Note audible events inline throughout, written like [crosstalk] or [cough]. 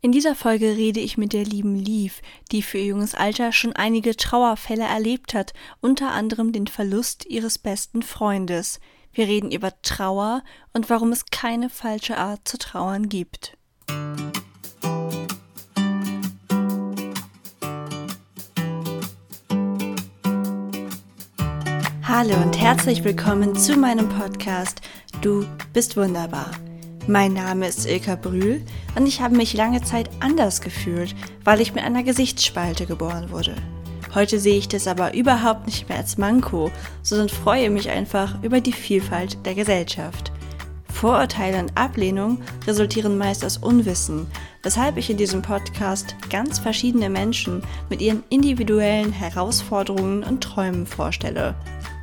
In dieser Folge rede ich mit der lieben Liv, die für ihr junges Alter schon einige Trauerfälle erlebt hat, unter anderem den Verlust ihres besten Freundes. Wir reden über Trauer und warum es keine falsche Art zu trauern gibt. Hallo und herzlich willkommen zu meinem Podcast Du bist wunderbar. Mein Name ist Ilka Brühl und ich habe mich lange Zeit anders gefühlt, weil ich mit einer Gesichtsspalte geboren wurde. Heute sehe ich das aber überhaupt nicht mehr als Manko, sondern freue mich einfach über die Vielfalt der Gesellschaft. Vorurteile und Ablehnung resultieren meist aus Unwissen, weshalb ich in diesem Podcast ganz verschiedene Menschen mit ihren individuellen Herausforderungen und Träumen vorstelle.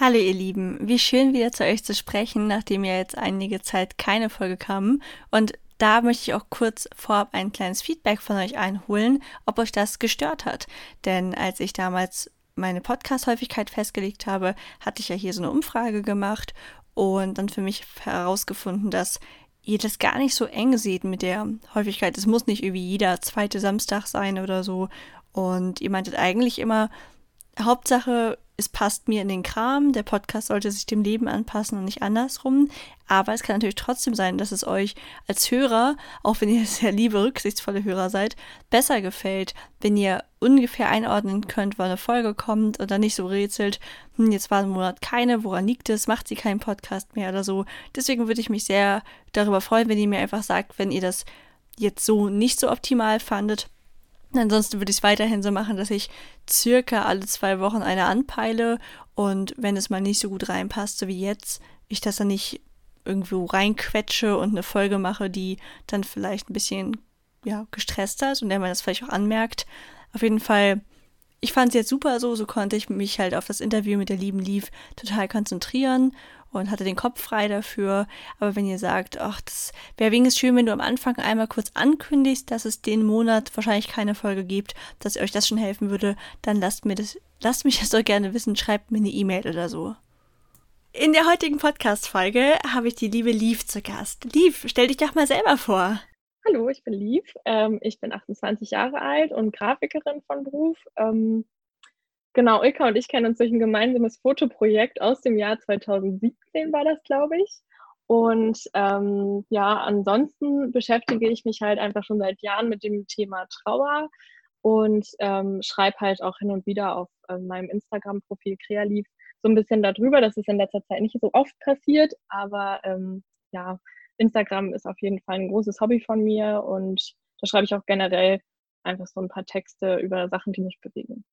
Hallo ihr Lieben, wie schön wieder zu euch zu sprechen, nachdem ja jetzt einige Zeit keine Folge kam. Und da möchte ich auch kurz vorab ein kleines Feedback von euch einholen, ob euch das gestört hat. Denn als ich damals meine Podcast-Häufigkeit festgelegt habe, hatte ich ja hier so eine Umfrage gemacht und dann für mich herausgefunden, dass ihr das gar nicht so eng seht mit der Häufigkeit. Es muss nicht irgendwie jeder zweite Samstag sein oder so. Und ihr meintet eigentlich immer, Hauptsache, es passt mir in den Kram. Der Podcast sollte sich dem Leben anpassen und nicht andersrum. Aber es kann natürlich trotzdem sein, dass es euch als Hörer, auch wenn ihr [laughs] sehr liebe, rücksichtsvolle Hörer seid, besser gefällt, wenn ihr ungefähr einordnen könnt, wann eine Folge kommt oder nicht so rätselt, hm, jetzt war ein Monat keine, woran liegt es, macht sie keinen Podcast mehr oder so. Deswegen würde ich mich sehr darüber freuen, wenn ihr mir einfach sagt, wenn ihr das jetzt so nicht so optimal fandet Ansonsten würde ich es weiterhin so machen, dass ich circa alle zwei Wochen eine anpeile und wenn es mal nicht so gut reinpasst, so wie jetzt, ich das dann nicht irgendwo reinquetsche und eine Folge mache, die dann vielleicht ein bisschen ja, gestresst hat und der man das vielleicht auch anmerkt. Auf jeden Fall, ich fand es jetzt super so, so konnte ich mich halt auf das Interview mit der lieben Liv total konzentrieren und hatte den Kopf frei dafür. Aber wenn ihr sagt, ach, das wäre wenigstens schön, wenn du am Anfang einmal kurz ankündigst, dass es den Monat wahrscheinlich keine Folge gibt, dass euch das schon helfen würde, dann lasst mir das, lasst mich das doch gerne wissen, schreibt mir eine E-Mail oder so. In der heutigen Podcast-Folge habe ich die liebe Liv zu Gast. Liv, stell dich doch mal selber vor. Hallo, ich bin Liv. Ähm, ich bin 28 Jahre alt und Grafikerin von Beruf. Ähm, Genau, Ilka und ich kennen uns durch ein gemeinsames Fotoprojekt aus dem Jahr 2017 war das, glaube ich. Und ähm, ja, ansonsten beschäftige ich mich halt einfach schon seit Jahren mit dem Thema Trauer und ähm, schreibe halt auch hin und wieder auf äh, meinem Instagram-Profil Krealiv so ein bisschen darüber. Das ist in letzter Zeit nicht so oft passiert, aber ähm, ja, Instagram ist auf jeden Fall ein großes Hobby von mir und da schreibe ich auch generell einfach so ein paar Texte über Sachen, die mich bewegen.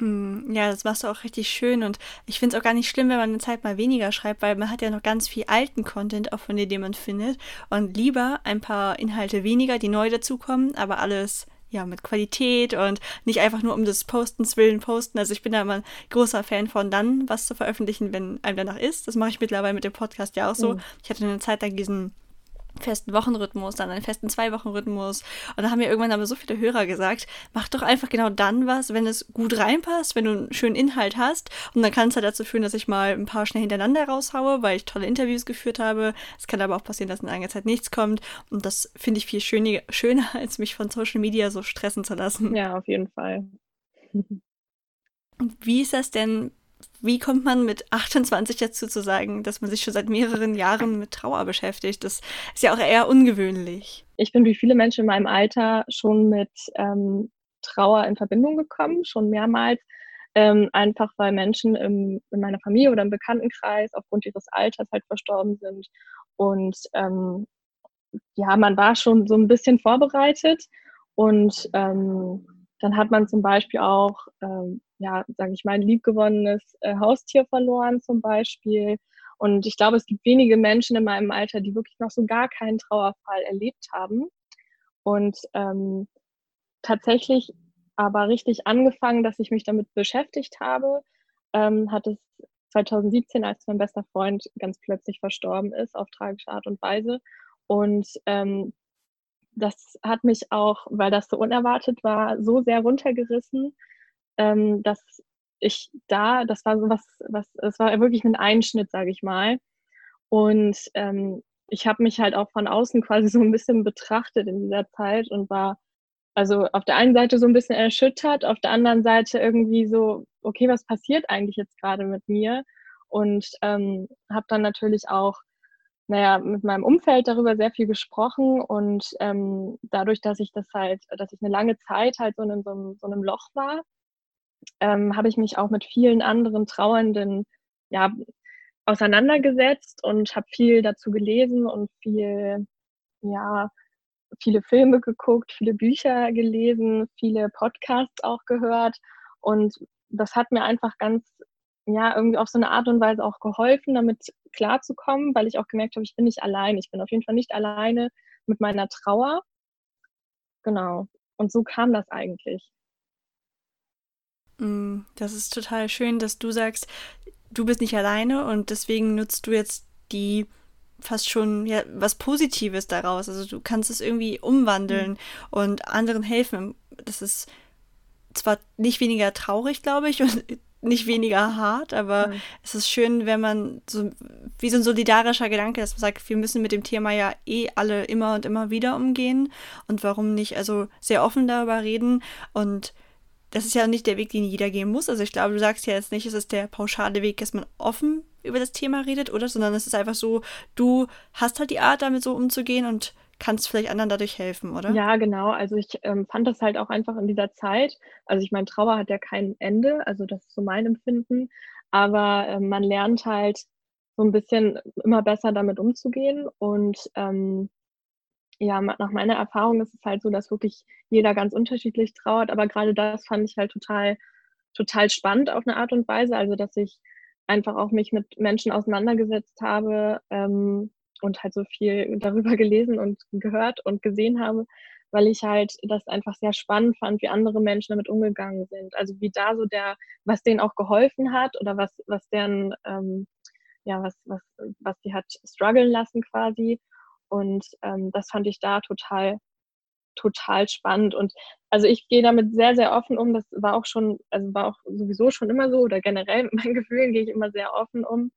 Hm, ja, das machst du auch richtig schön und ich finde es auch gar nicht schlimm, wenn man eine Zeit mal weniger schreibt, weil man hat ja noch ganz viel alten Content auch von dir, den man findet und lieber ein paar Inhalte weniger, die neu dazukommen, aber alles ja mit Qualität und nicht einfach nur um des Postens willen posten. Also ich bin da immer ein großer Fan von dann was zu veröffentlichen, wenn einem danach ist. Das mache ich mittlerweile mit dem Podcast ja auch so. Mhm. Ich hatte eine Zeit lang diesen festen Wochenrhythmus, dann einen festen Zwei-Wochen-Rhythmus. Und da haben mir irgendwann aber so viele Hörer gesagt, mach doch einfach genau dann was, wenn es gut reinpasst, wenn du einen schönen Inhalt hast. Und dann kann es halt dazu führen, dass ich mal ein paar schnell hintereinander raushaue, weil ich tolle Interviews geführt habe. Es kann aber auch passieren, dass in einer Zeit nichts kommt. Und das finde ich viel schöner, schöner, [laughs] als mich von Social Media so stressen zu lassen. Ja, auf jeden Fall. Wie ist das denn wie kommt man mit 28 dazu zu sagen, dass man sich schon seit mehreren Jahren mit Trauer beschäftigt? Das ist ja auch eher ungewöhnlich. Ich bin wie viele Menschen in meinem Alter schon mit ähm, Trauer in Verbindung gekommen, schon mehrmals. Ähm, einfach weil Menschen im, in meiner Familie oder im Bekanntenkreis aufgrund ihres Alters halt verstorben sind. Und ähm, ja, man war schon so ein bisschen vorbereitet und ähm, dann hat man zum Beispiel auch, ähm, ja, sage ich mal, ein liebgewonnenes äh, Haustier verloren zum Beispiel. Und ich glaube, es gibt wenige Menschen in meinem Alter, die wirklich noch so gar keinen Trauerfall erlebt haben. Und ähm, tatsächlich aber richtig angefangen, dass ich mich damit beschäftigt habe, ähm, hat es 2017, als mein bester Freund ganz plötzlich verstorben ist, auf tragische Art und Weise. Und ähm, das hat mich auch, weil das so unerwartet war, so sehr runtergerissen, ähm, dass ich da, das war so was, was, es war wirklich ein Einschnitt, sage ich mal. Und ähm, ich habe mich halt auch von außen [laughs] quasi so ein bisschen betrachtet in dieser Zeit und war also auf der einen Seite so ein bisschen erschüttert, auf der anderen Seite irgendwie so, okay, was passiert eigentlich jetzt gerade mit mir? Und ähm, habe dann natürlich auch naja, mit meinem Umfeld darüber sehr viel gesprochen und ähm, dadurch, dass ich das halt, dass ich eine lange Zeit halt so in so einem, so einem Loch war, ähm, habe ich mich auch mit vielen anderen Trauernden ja, auseinandergesetzt und habe viel dazu gelesen und viel, ja, viele Filme geguckt, viele Bücher gelesen, viele Podcasts auch gehört. Und das hat mir einfach ganz ja, irgendwie auf so eine Art und Weise auch geholfen, damit klarzukommen, weil ich auch gemerkt habe, ich bin nicht allein. Ich bin auf jeden Fall nicht alleine mit meiner Trauer. Genau. Und so kam das eigentlich. Mm, das ist total schön, dass du sagst, du bist nicht alleine und deswegen nutzt du jetzt die fast schon ja, was Positives daraus. Also du kannst es irgendwie umwandeln mhm. und anderen helfen. Das ist zwar nicht weniger traurig, glaube ich, [laughs] und nicht weniger hart, aber mhm. es ist schön, wenn man so wie so ein solidarischer Gedanke, dass man sagt, wir müssen mit dem Thema ja eh alle immer und immer wieder umgehen und warum nicht also sehr offen darüber reden und das ist ja nicht der Weg, den jeder gehen muss. Also ich glaube, du sagst ja jetzt nicht, es ist der pauschale Weg, dass man offen über das Thema redet, oder? Sondern es ist einfach so, du hast halt die Art, damit so umzugehen und kannst vielleicht anderen dadurch helfen, oder? Ja, genau. Also ich ähm, fand das halt auch einfach in dieser Zeit. Also ich meine, Trauer hat ja kein Ende, also das ist so mein Empfinden. Aber äh, man lernt halt so ein bisschen immer besser damit umzugehen. Und ähm, ja, nach meiner Erfahrung ist es halt so, dass wirklich jeder ganz unterschiedlich trauert. Aber gerade das fand ich halt total, total spannend auf eine Art und Weise. Also dass ich einfach auch mich mit Menschen auseinandergesetzt habe, ähm, und halt so viel [laughs] darüber gelesen und gehört und gesehen habe, weil ich halt das einfach sehr spannend fand, wie andere Menschen damit umgegangen sind. Also wie da so der, was denen auch geholfen hat oder was, was deren, ähm, ja, was, was, was die hat strugglen lassen quasi. Und ähm, das fand ich da total, total spannend. Und also ich gehe damit sehr, sehr offen um. Das war auch schon, also war auch sowieso schon immer so oder generell mit meinen [laughs] Gefühlen gehe ich immer sehr offen um.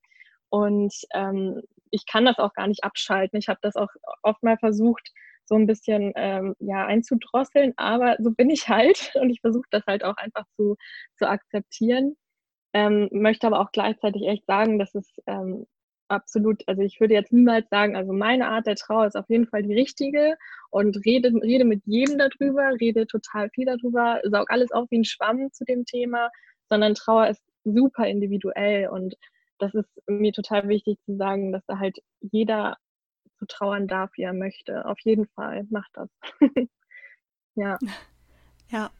Und ähm, ich kann das auch gar nicht abschalten. Ich habe das auch oft mal versucht, so ein bisschen ähm, ja, einzudrosseln, aber so bin ich halt [laughs] und ich versuche das halt auch einfach zu, zu akzeptieren. Ähm, möchte aber auch gleichzeitig echt sagen, dass es ähm, absolut, also ich würde jetzt niemals sagen, also meine Art der Trauer ist auf jeden Fall die richtige und rede, rede mit jedem darüber, rede total viel darüber, saug alles auf wie ein Schwamm zu dem Thema, sondern Trauer ist super individuell und das ist mir total wichtig zu sagen, dass da halt jeder so trauern darf, wie er möchte. Auf jeden Fall, macht das. [laughs] ja. Ja,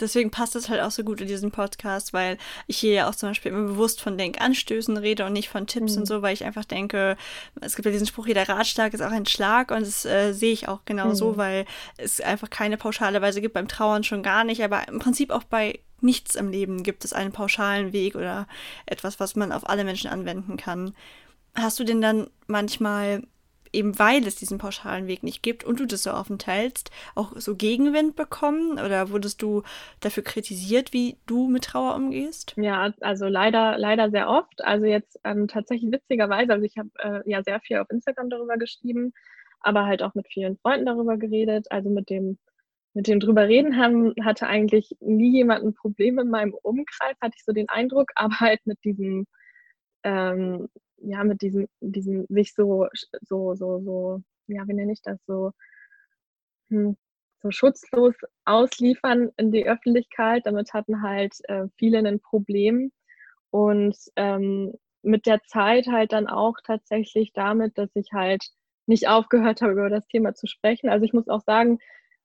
deswegen passt es halt auch so gut in diesen Podcast, weil ich hier ja auch zum Beispiel immer bewusst von Denkanstößen rede und nicht von Tipps mhm. und so, weil ich einfach denke, es gibt ja diesen Spruch, jeder Ratschlag ist auch ein Schlag und das äh, sehe ich auch genau mhm. so, weil es einfach keine pauschale Weise gibt, beim Trauern schon gar nicht, aber im Prinzip auch bei nichts im Leben gibt es einen pauschalen Weg oder etwas, was man auf alle Menschen anwenden kann. Hast du denn dann manchmal, eben weil es diesen pauschalen Weg nicht gibt und du das so offen teilst, auch so Gegenwind bekommen? Oder wurdest du dafür kritisiert, wie du mit Trauer umgehst? Ja, also leider, leider sehr oft. Also jetzt ähm, tatsächlich witzigerweise, also ich habe äh, ja sehr viel auf Instagram darüber geschrieben, aber halt auch mit vielen Freunden darüber geredet, also mit dem mit dem drüber reden haben, hatte eigentlich nie jemand ein Problem in meinem Umkreis, hatte ich so den Eindruck, aber halt mit diesem, ähm, ja, mit diesem, diesem sich so, so, so, so, ja, wie nenne ich das, so, hm, so schutzlos ausliefern in die Öffentlichkeit. Damit hatten halt äh, viele ein Problem. Und ähm, mit der Zeit halt dann auch tatsächlich damit, dass ich halt nicht aufgehört habe, über das Thema zu sprechen. Also ich muss auch sagen,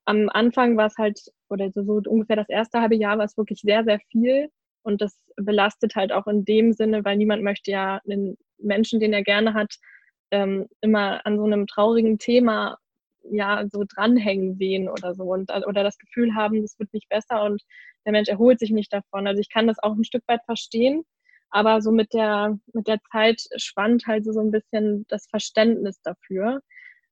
am Anfang war es halt oder so, so ungefähr das erste halbe Jahr war es wirklich sehr, sehr viel. Und das belastet halt auch in dem Sinne, weil niemand möchte ja einen Menschen, den er gerne hat, ähm, immer an so einem traurigen Thema ja so dranhängen sehen oder so und oder das Gefühl haben, es wird nicht besser und der Mensch erholt sich nicht davon. Also ich kann das auch ein Stück weit verstehen, aber so mit der mit der Zeit spannt halt so, ein bisschen das Verständnis dafür.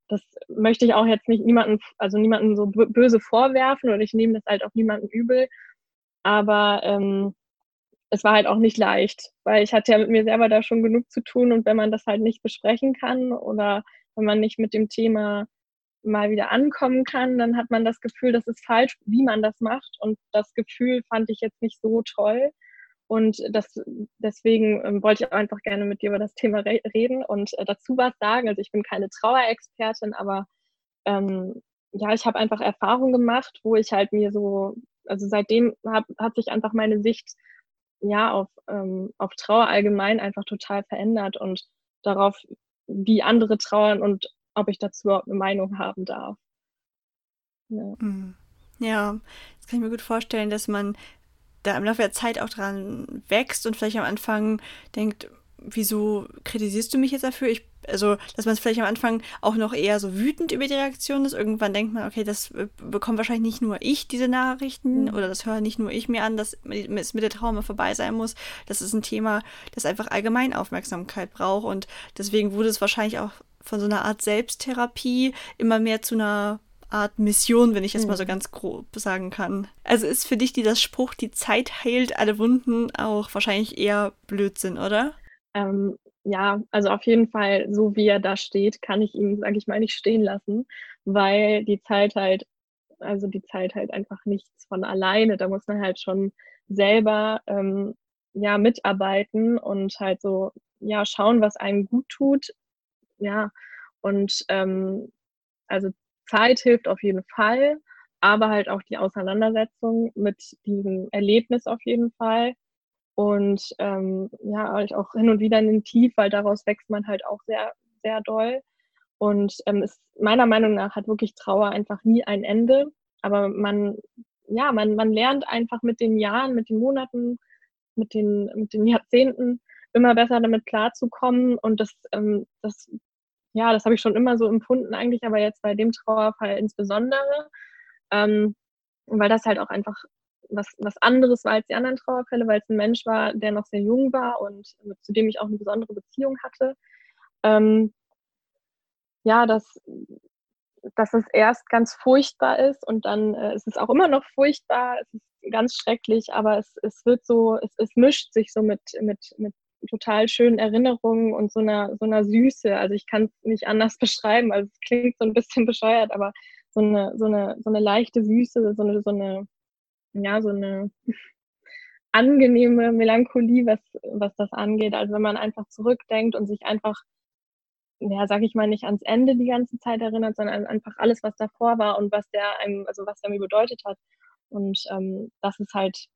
Das möchte ich auch jetzt nicht niemanden, also niemanden so böse vorwerfen oder ich nehme das halt auch niemanden übel. Aber ähm, es war halt auch nicht leicht, weil ich hatte ja mit mir selber da schon genug zu tun und wenn man das halt nicht besprechen kann oder wenn man nicht mit dem Thema mal wieder ankommen kann, dann hat man das Gefühl, das ist falsch, wie man das macht. Und das Gefühl fand ich jetzt nicht so toll. Und das, deswegen ähm, wollte ich auch einfach gerne mit dir über das Thema re reden und äh, dazu was sagen. Also ich bin keine Trauerexpertin, aber ähm, ja, ich habe einfach Erfahrungen gemacht, wo ich halt mir so, also seitdem hab, hat sich einfach meine Sicht ja auf, ähm, auf Trauer allgemein einfach total verändert und darauf, wie andere trauern und ob ich dazu überhaupt eine Meinung haben darf. Ja. Hm. ja, das kann ich mir gut vorstellen, dass man da im Laufe der Zeit auch dran wächst und vielleicht am Anfang denkt, wieso kritisierst du mich jetzt dafür? Ich, also, dass man es vielleicht am Anfang auch noch eher so wütend über die Reaktion ist. Irgendwann denkt man, okay, das äh, bekommt wahrscheinlich nicht nur ich, diese Nachrichten, mhm. oder das höre nicht nur ich mir an, dass es mit der Trauma vorbei sein muss. Das ist ein Thema, das einfach allgemein Aufmerksamkeit braucht. Und deswegen wurde es wahrscheinlich auch von so einer Art Selbsttherapie immer mehr zu einer Art Mission, wenn ich es mhm. mal so mhm. ganz grob sagen kann. Also ist für dich dieser Spruch, die Zeit heilt alle Wunden, auch wahrscheinlich eher Blödsinn, oder? Ähm, ja, also auf jeden Fall, so wie er da steht, kann ich ihn, sage ich mal, nicht stehen lassen, weil die Zeit halt, also die Zeit halt einfach nichts von alleine. Da muss man halt schon selber ähm, ja mitarbeiten und halt so ja schauen, was einem gut tut ja, und ähm, also Zeit hilft auf jeden Fall, aber halt auch die Auseinandersetzung mit diesem Erlebnis auf jeden Fall. Und ähm, ja, halt auch hin und wieder in den Tief, weil daraus wächst man halt auch sehr, sehr doll. Und ähm, ist, meiner Meinung nach hat wirklich Trauer einfach nie ein Ende. Aber man, ja, man, man lernt einfach mit den Jahren, mit den Monaten, mit den, mit den Jahrzehnten immer besser damit klarzukommen. Und das, ähm, das ja, das habe ich schon immer so empfunden eigentlich, aber jetzt bei dem Trauerfall insbesondere, ähm, weil das halt auch einfach was, was anderes war als die anderen Trauerfälle, weil es ein Mensch war, der noch sehr jung war und zu dem ich auch eine besondere Beziehung hatte. Ähm, ja, dass, dass es erst ganz furchtbar ist und dann äh, ist es auch immer noch furchtbar, es ist ganz schrecklich, aber es, es wird so, es, es mischt sich so mit, mit, mit total schönen Erinnerungen und so einer, so einer Süße. Also ich kann es nicht anders [laughs] beschreiben. Also es klingt so ein bisschen bescheuert, aber so eine, so eine, so eine leichte Süße, so eine, so eine, ja, so eine angenehme Melancholie, was, was das angeht. Also wenn man einfach zurückdenkt und sich einfach, ja, sag ich mal, nicht ans Ende die ganze Zeit erinnert, sondern einfach alles, was davor war und was der einem, also was der mir bedeutet hat. Und ähm, das ist halt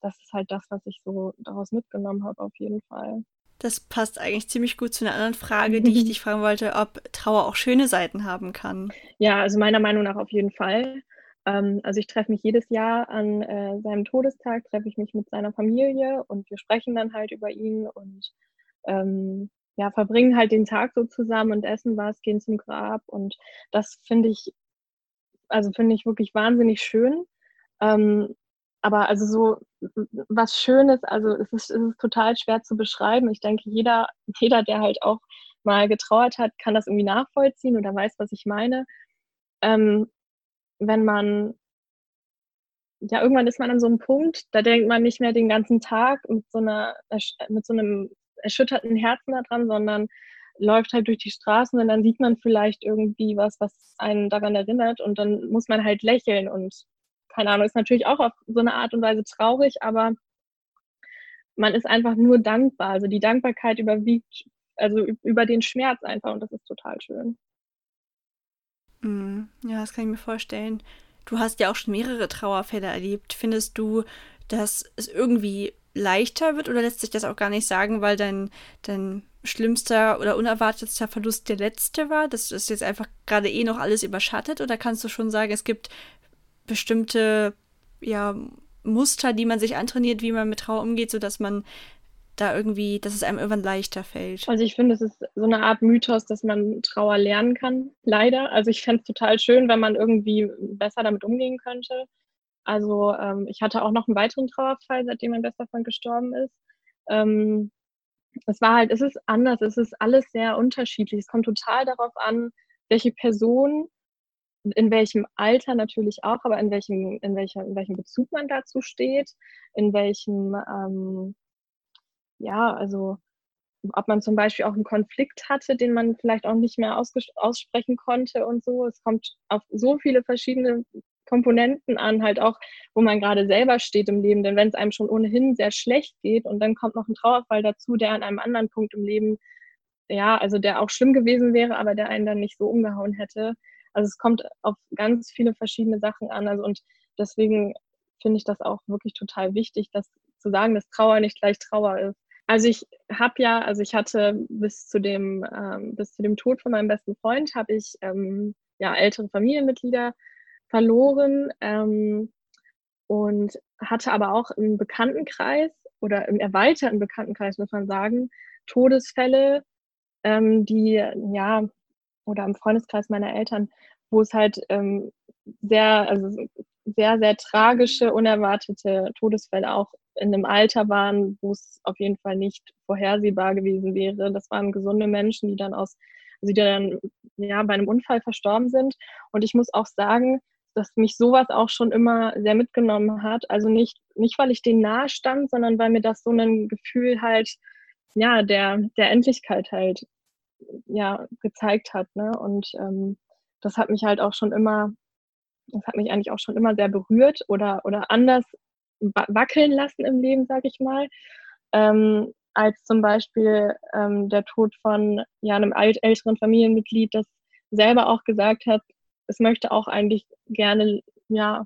das ist halt das, was ich so daraus mitgenommen habe, auf jeden Fall. Das passt eigentlich ziemlich gut zu einer anderen Frage, die ich [laughs] dich fragen wollte, ob Trauer auch schöne Seiten haben kann. Ja, also meiner Meinung nach auf jeden Fall. Ähm, also ich treffe mich jedes Jahr an äh, seinem Todestag, treffe ich mich mit seiner Familie und wir sprechen dann halt über ihn und ähm, ja, verbringen halt den Tag so zusammen und essen was, gehen zum Grab und das finde ich, also finde ich wirklich wahnsinnig schön. Ähm, aber also so was Schönes, also es ist, es ist total schwer zu beschreiben. Ich denke, jeder, [laughs] jeder, der halt auch mal getrauert hat, kann das irgendwie nachvollziehen oder weiß, was ich meine. Ähm, wenn man, ja, irgendwann ist man an so einem Punkt, da denkt man nicht mehr den ganzen Tag mit so einer, mit so einem erschütterten Herzen daran, sondern läuft halt durch die Straßen und dann sieht man vielleicht irgendwie was, was einen daran erinnert und dann muss man halt lächeln und keine Ahnung, ist natürlich auch auf so eine Art und Weise traurig, aber man ist einfach nur dankbar. Also die Dankbarkeit überwiegt, also über den Schmerz einfach und das ist total schön. Mm, ja, das kann ich mir vorstellen. Du hast ja auch schon mehrere Trauerfälle erlebt. Findest du, dass es irgendwie leichter wird oder lässt sich das auch gar nicht sagen, weil dein, dein schlimmster oder unerwartetster Verlust der letzte war? Das ist jetzt einfach gerade eh noch alles überschattet oder kannst du schon sagen, es gibt bestimmte ja, Muster, die man sich antrainiert, wie man mit Trauer umgeht, sodass man da irgendwie, dass es einem irgendwann leichter fällt. Also ich finde, es ist so eine Art Mythos, dass man Trauer lernen kann, leider. Also ich fände es total schön, wenn man irgendwie besser damit umgehen könnte. Also ähm, ich hatte auch noch einen weiteren Trauerfall, seitdem mein bester Freund gestorben ist. Ähm, es war halt, es ist anders, es ist alles sehr unterschiedlich. Es kommt total darauf an, welche Person, in welchem Alter natürlich auch, aber in welchem, in welcher, in welchem Bezug man dazu steht, in welchem ähm, ja, also ob man zum Beispiel auch einen Konflikt hatte, den man vielleicht auch nicht mehr aussprechen konnte und so. Es kommt auf so viele verschiedene Komponenten an, halt auch, wo man gerade selber steht im Leben. Denn wenn es einem schon ohnehin sehr schlecht geht und dann kommt noch ein Trauerfall dazu, der an einem anderen Punkt im Leben, ja, also der auch schlimm gewesen wäre, aber der einen dann nicht so umgehauen hätte. Also es kommt auf ganz viele verschiedene Sachen an. Also und deswegen finde ich das auch wirklich total wichtig, dass zu sagen, dass Trauer nicht gleich Trauer ist. Also ich habe ja, also ich hatte bis zu dem, ähm, bis zu dem Tod von meinem besten Freund habe ich ähm, ja ältere Familienmitglieder verloren ähm, und hatte aber auch im Bekanntenkreis oder im erweiterten Bekanntenkreis muss man sagen Todesfälle, ähm, die ja oder im Freundeskreis meiner Eltern, wo es halt ähm, sehr, also sehr, sehr tragische, unerwartete Todesfälle auch in einem Alter waren, wo es auf jeden Fall nicht vorhersehbar gewesen wäre. Das waren gesunde Menschen, die dann aus, also die dann ja bei einem Unfall verstorben sind. Und ich muss auch sagen, dass mich sowas auch schon immer sehr mitgenommen hat. Also nicht, nicht weil ich denen nahe stand, sondern weil mir das so ein Gefühl halt, ja, der, der Endlichkeit halt, ja, gezeigt hat. Ne? Und ähm, das hat mich halt auch schon immer, das hat mich eigentlich auch schon immer sehr berührt oder, oder anders wackeln lassen im Leben, sage ich mal, ähm, als zum Beispiel ähm, der Tod von ja, einem alt, älteren Familienmitglied, das selber auch gesagt hat, es möchte auch eigentlich gerne, ja,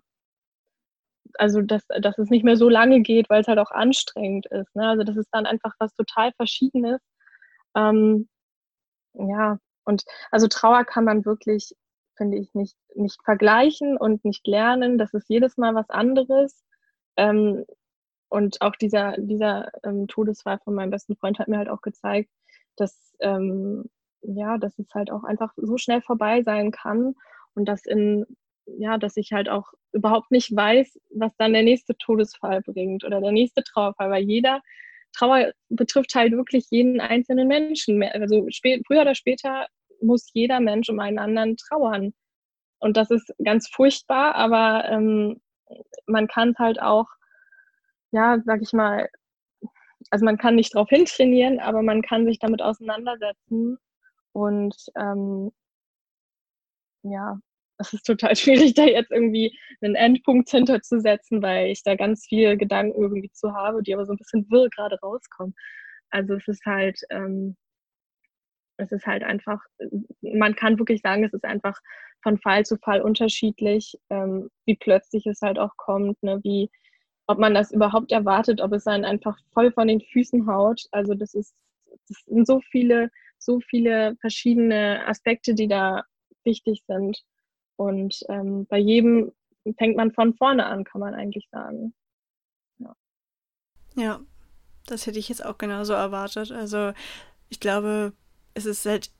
also dass, dass es nicht mehr so lange geht, weil es halt auch anstrengend ist. Ne? Also das ist dann einfach was total Verschiedenes. Ähm, ja, und also Trauer kann man wirklich, finde ich, nicht, nicht vergleichen und nicht lernen. Das ist jedes Mal was anderes. Ähm, und auch dieser, dieser ähm, Todesfall von meinem besten Freund hat mir halt auch gezeigt, dass, ähm, ja, dass es halt auch einfach so schnell vorbei sein kann und dass in, ja, dass ich halt auch überhaupt nicht weiß, was dann der nächste Todesfall bringt oder der nächste Trauerfall, weil jeder Trauer betrifft halt wirklich jeden einzelnen Menschen. Also spät, früher oder später muss jeder Mensch um einen anderen trauern. Und das ist ganz furchtbar, aber ähm, man kann es halt auch, ja, sag ich mal, also man kann nicht darauf hintrainieren, aber man kann sich damit auseinandersetzen. Und ähm, ja, es ist total [laughs] schwierig, da jetzt irgendwie einen Endpunkt hinterzusetzen, weil ich da ganz viele Gedanken irgendwie zu habe, die aber so ein bisschen wirr gerade rauskommen. Also es ist halt, ähm, es ist halt einfach, man kann wirklich sagen, es ist einfach von Fall zu Fall unterschiedlich, ähm, wie plötzlich es halt auch kommt, ne, wie, ob man das überhaupt erwartet, ob es einen einfach voll von den Füßen haut. Also das ist, das sind so viele, so viele verschiedene Aspekte, die da wichtig sind. Und ähm, bei jedem fängt man von vorne an, kann man eigentlich sagen. Ja. ja, das hätte ich jetzt auch genauso erwartet. Also ich glaube, es ist halt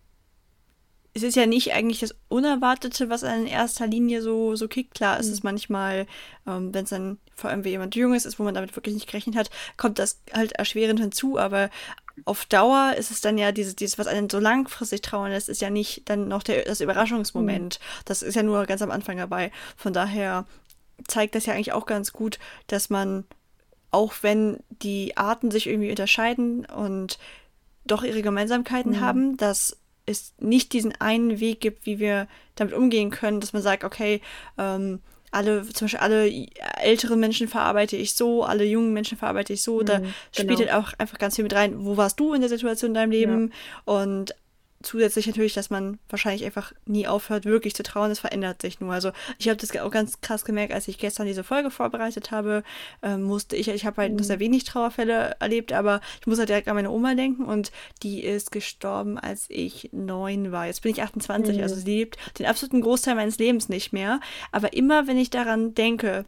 es ist ja nicht eigentlich das Unerwartete, was in erster Linie so, so kickt. Klar ist mhm. es manchmal, ähm, wenn es dann vor allem wie jemand Junges ist, wo man damit wirklich nicht gerechnet hat, kommt das halt erschwerend hinzu. Aber auf Dauer ist es dann ja dieses, dieses was einen so langfristig trauern lässt, ist ja nicht dann noch der, das Überraschungsmoment. Mhm. Das ist ja nur ganz am Anfang dabei. Von daher zeigt das ja eigentlich auch ganz gut, dass man, auch wenn die Arten sich irgendwie unterscheiden und doch ihre Gemeinsamkeiten mhm. haben, dass es nicht diesen einen Weg gibt, wie wir damit umgehen können, dass man sagt, okay, ähm, alle, zum Beispiel alle älteren Menschen verarbeite ich so, alle jungen Menschen verarbeite ich so. Mhm, da genau. spielt halt auch einfach ganz viel mit rein, wo warst du in der Situation in deinem Leben? Ja. Und zusätzlich natürlich, dass man wahrscheinlich einfach nie aufhört, wirklich zu trauen. Es verändert sich nur. Also ich habe das auch ganz krass gemerkt, als ich gestern diese Folge vorbereitet habe, äh, musste ich, ich habe halt mhm. sehr wenig Trauerfälle erlebt, aber ich muss halt direkt an meine Oma denken und die ist gestorben, als ich neun war. Jetzt bin ich 28, mhm. also sie lebt den absoluten Großteil meines Lebens nicht mehr. Aber immer, wenn ich daran denke,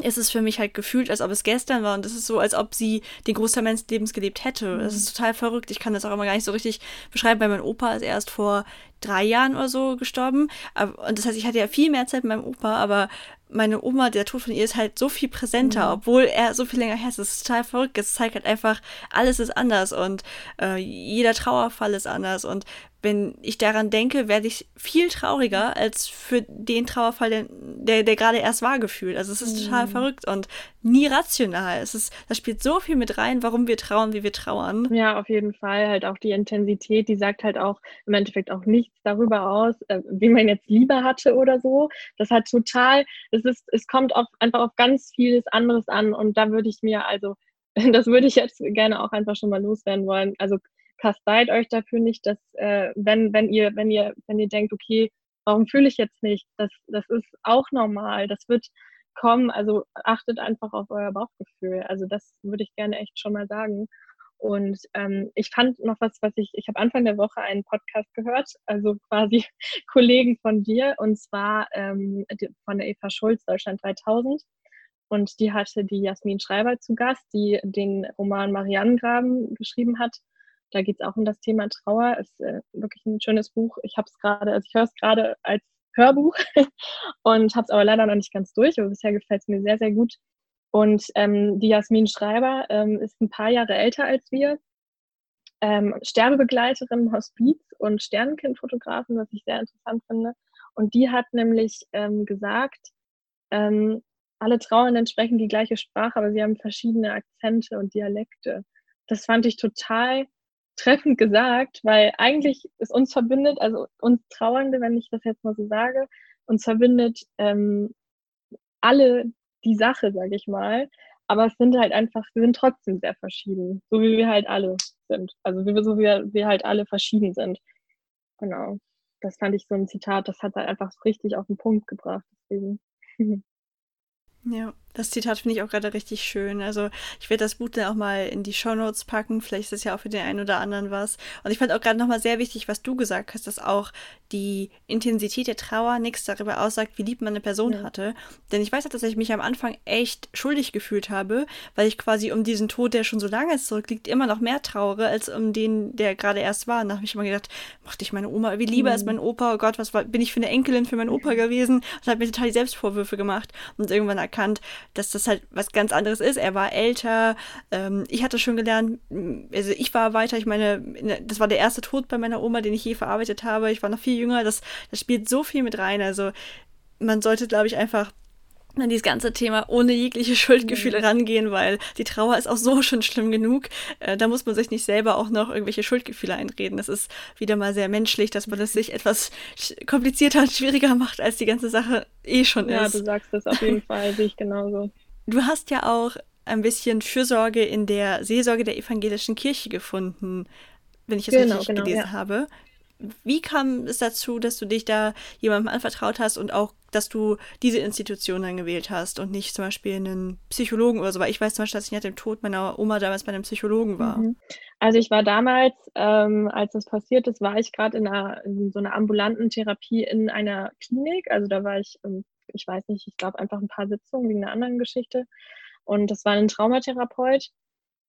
ist es für mich halt gefühlt, als ob es gestern war und es ist so, als ob sie den Großteil meines Lebens gelebt hätte. Mhm. Das ist total verrückt. Ich kann das auch immer gar nicht so richtig beschreiben, weil mein Opa ist erst vor drei Jahren oder so gestorben. Und das heißt, ich hatte ja viel mehr Zeit mit meinem Opa, aber meine Oma, der Tod von ihr ist halt so viel präsenter, mhm. obwohl er so viel länger her ist. Das ist total verrückt. Es zeigt halt einfach, alles ist anders und äh, jeder Trauerfall ist anders. Und wenn ich daran denke, werde ich viel trauriger als für den Trauerfall, der, der, der gerade erst war, gefühlt. Also es ist mhm. total verrückt und nie rational. Es ist, das spielt so viel mit rein, warum wir trauern, wie wir trauern. Ja, auf jeden Fall. Halt auch die Intensität, die sagt halt auch im Endeffekt auch nichts darüber aus, äh, wie man jetzt lieber hatte oder so. Das hat total, es ist, es kommt auf, einfach auf ganz vieles anderes an und da würde ich mir also, [laughs] das würde ich jetzt gerne auch einfach schon mal loswerden wollen. Also kasteit euch dafür nicht, dass äh, wenn, wenn ihr, wenn ihr, wenn ihr denkt, okay, warum fühle ich jetzt nicht? Das, das ist auch normal. Das wird kommen. Also achtet einfach auf euer Bauchgefühl. Also das würde ich gerne echt schon mal sagen. Und ähm, ich fand noch was, was ich, ich habe Anfang der Woche einen Podcast gehört, also [laughs] quasi Kollegen von dir, und zwar ähm, von der Eva Schulz, Deutschland 3000. Und die hatte die Jasmin Schreiber zu Gast, die den Roman Marianengraben geschrieben hat. Da geht es auch um das Thema Trauer. Ist äh, wirklich ein schönes Buch. Ich habe es gerade, also ich höre es gerade als Hörbuch [laughs] und habe es aber leider noch nicht ganz durch, aber bisher gefällt es mir sehr, sehr gut. Und ähm, die Jasmin Schreiber ähm, ist ein paar Jahre älter als wir, ähm, Sterbebegleiterin, Hospiz und Sternenkindfotografin, was ich sehr interessant finde. Und die hat nämlich ähm, gesagt, ähm, alle Trauernden sprechen die gleiche Sprache, aber sie haben verschiedene Akzente und Dialekte. Das fand ich total treffend gesagt, weil eigentlich ist uns verbindet, also uns Trauernde, wenn ich das jetzt mal so sage, uns verbindet ähm, alle die Sache, sage ich mal. Aber es sind halt einfach, wir sind trotzdem sehr verschieden, so wie wir halt alle sind. Also wie wir, so wie wir halt alle verschieden sind. Genau. Das fand ich so ein Zitat, das hat halt einfach richtig auf den Punkt gebracht. Deswegen. [laughs] Ja, das Zitat finde ich auch gerade richtig schön. Also ich werde das Buch dann auch mal in die Show Notes packen. Vielleicht ist es ja auch für den einen oder anderen was. Und ich fand auch gerade nochmal sehr wichtig, was du gesagt hast, dass auch die Intensität der Trauer nichts darüber aussagt, wie lieb man eine Person ja. hatte. Denn ich weiß auch, dass ich mich am Anfang echt schuldig gefühlt habe, weil ich quasi um diesen Tod, der schon so lange zurückliegt, immer noch mehr trauere, als um den, der gerade erst war. Und da habe ich immer gedacht, mochte ich meine Oma wie lieber mhm. als mein Opa. Oh Gott, was war, bin ich für eine Enkelin für meinen Opa gewesen? Und habe mir total die Selbstvorwürfe gemacht und irgendwann erkannt, dass das halt was ganz anderes ist. Er war älter. Ähm, ich hatte schon gelernt, also ich war weiter. Ich meine, das war der erste Tod bei meiner Oma, den ich je verarbeitet habe. Ich war noch viel jünger. Das, das spielt so viel mit rein. Also man sollte, glaube ich, einfach an dieses ganze Thema ohne jegliche [laughs] Schuldgefühle mhm. rangehen, weil die Trauer ist auch so schon schlimm genug. Äh, da muss man sich nicht selber auch noch irgendwelche Schuldgefühle einreden. Das ist wieder mal sehr menschlich, dass man das sich etwas komplizierter und schwieriger macht, als die ganze Sache eh schon ja, ist. Ja, du sagst das auf jeden Fall, sehe ich genauso. Du hast ja auch ein bisschen Fürsorge in der Seelsorge der evangelischen Kirche gefunden, wenn ich es genau, richtig genau, gelesen ja. habe. Wie kam es dazu, dass du dich da jemandem anvertraut hast und auch, dass du diese Institution dann gewählt hast und nicht zum Beispiel einen Psychologen oder so? Weil ich weiß zum Beispiel, dass ich nach dem Tod meiner Oma damals bei einem Psychologen war. Mhm. Also ich war damals, ähm, als das passiert ist, war ich gerade in, in, so einer ambulanten Therapie in einer Klinik. Also da war ich, ähm, ich weiß nicht, ich glaube einfach ein paar Sitzungen wegen einer anderen Geschichte. Und das war ein Traumatherapeut.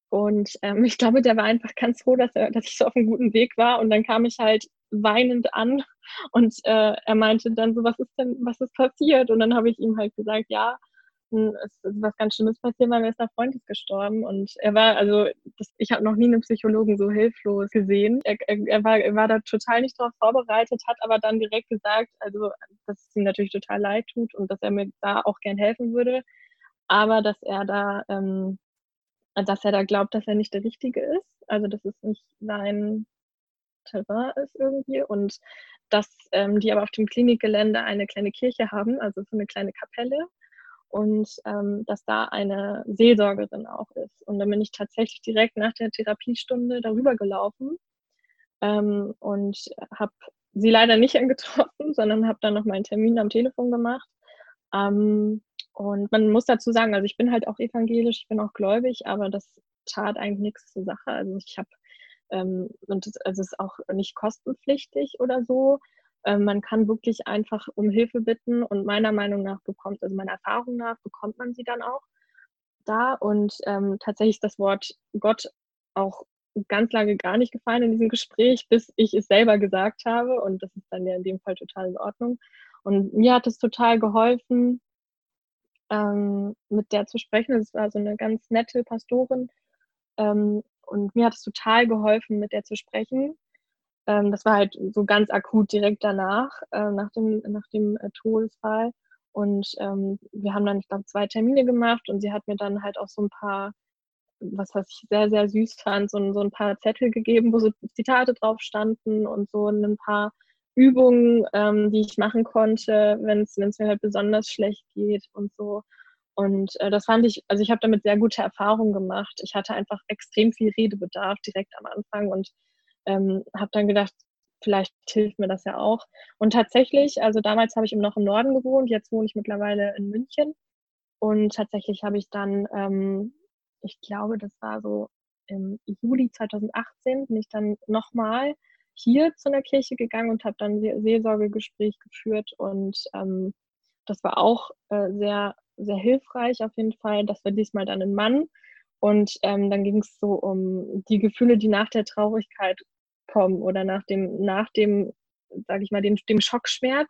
Und ähm, [laughs] ich glaube, der war einfach ganz froh, dass, er, dass ich so auf einem guten Weg war. Und dann kam ich halt weinend an und äh, er meinte dann so, was ist denn, was ist passiert? Und dann habe ich ihm halt gesagt, ja, hm, es ist was ganz Schlimmes passiert, mein bester Freund ist gestorben. Und er war, also das, ich habe noch nie einen Psychologen so hilflos gesehen. Er, er, war, er war da total nicht darauf vorbereitet, hat aber dann direkt gesagt, also dass es ihm natürlich total leid tut und dass er mir da auch gern helfen würde. Aber dass er da ähm, dass er da glaubt, dass er nicht der Richtige ist, also dass es nicht sein Terrain ist irgendwie und dass ähm, die aber auf dem Klinikgelände eine kleine Kirche haben, also so eine kleine Kapelle und ähm, dass da eine Seelsorgerin auch ist. Und dann bin ich tatsächlich direkt nach der Therapiestunde darüber gelaufen ähm, und habe sie leider nicht [laughs] angetroffen, sondern habe dann noch meinen Termin am Telefon gemacht. Ähm, und man muss dazu sagen, also ich bin halt auch evangelisch, ich bin auch gläubig, aber das tat eigentlich nichts zur Sache. Also ich habe, ähm, und das, also es ist auch nicht kostenpflichtig oder so. Ähm, man kann wirklich einfach um Hilfe bitten und meiner Meinung nach bekommt, also meiner Erfahrung nach bekommt man sie dann auch da. Und ähm, tatsächlich ist das Wort Gott auch ganz lange gar nicht gefallen in diesem Gespräch, bis ich es selber gesagt habe. Und das ist dann ja in dem Fall total in Ordnung. Und mir hat es total geholfen, ähm, mit der zu sprechen. Es war so eine ganz nette Pastorin. Ähm, und mir hat es total geholfen, mit der zu sprechen. Ähm, das war halt so ganz akut direkt danach, äh, nach dem, nach dem äh, Todesfall. Und ähm, wir haben dann, ich glaube, zwei Termine gemacht und sie hat mir dann halt auch so ein paar, was was ich sehr, sehr süß fand, so, so ein paar Zettel gegeben, wo so Zitate drauf standen und so ein paar Übungen, ähm, die ich machen konnte, wenn es mir halt besonders schlecht geht und so. Und äh, das fand ich, also ich habe damit sehr gute Erfahrungen gemacht. Ich hatte einfach extrem viel Redebedarf direkt am Anfang und ähm, habe dann gedacht, vielleicht hilft mir das ja auch. Und tatsächlich, also damals habe ich noch im Norden gewohnt, jetzt wohne ich mittlerweile in München. Und tatsächlich habe ich dann, ähm, ich glaube, das war so im Juli 2018, bin ich dann nochmal hier zu einer Kirche gegangen und habe dann Seelsorgegespräch geführt. Und ähm, das war auch äh, sehr, sehr hilfreich auf jeden Fall. Das war diesmal dann ein Mann. Und ähm, dann ging es so um die Gefühle, die nach der Traurigkeit kommen oder nach dem, nach dem, sage ich mal, dem, dem Schockschmerz.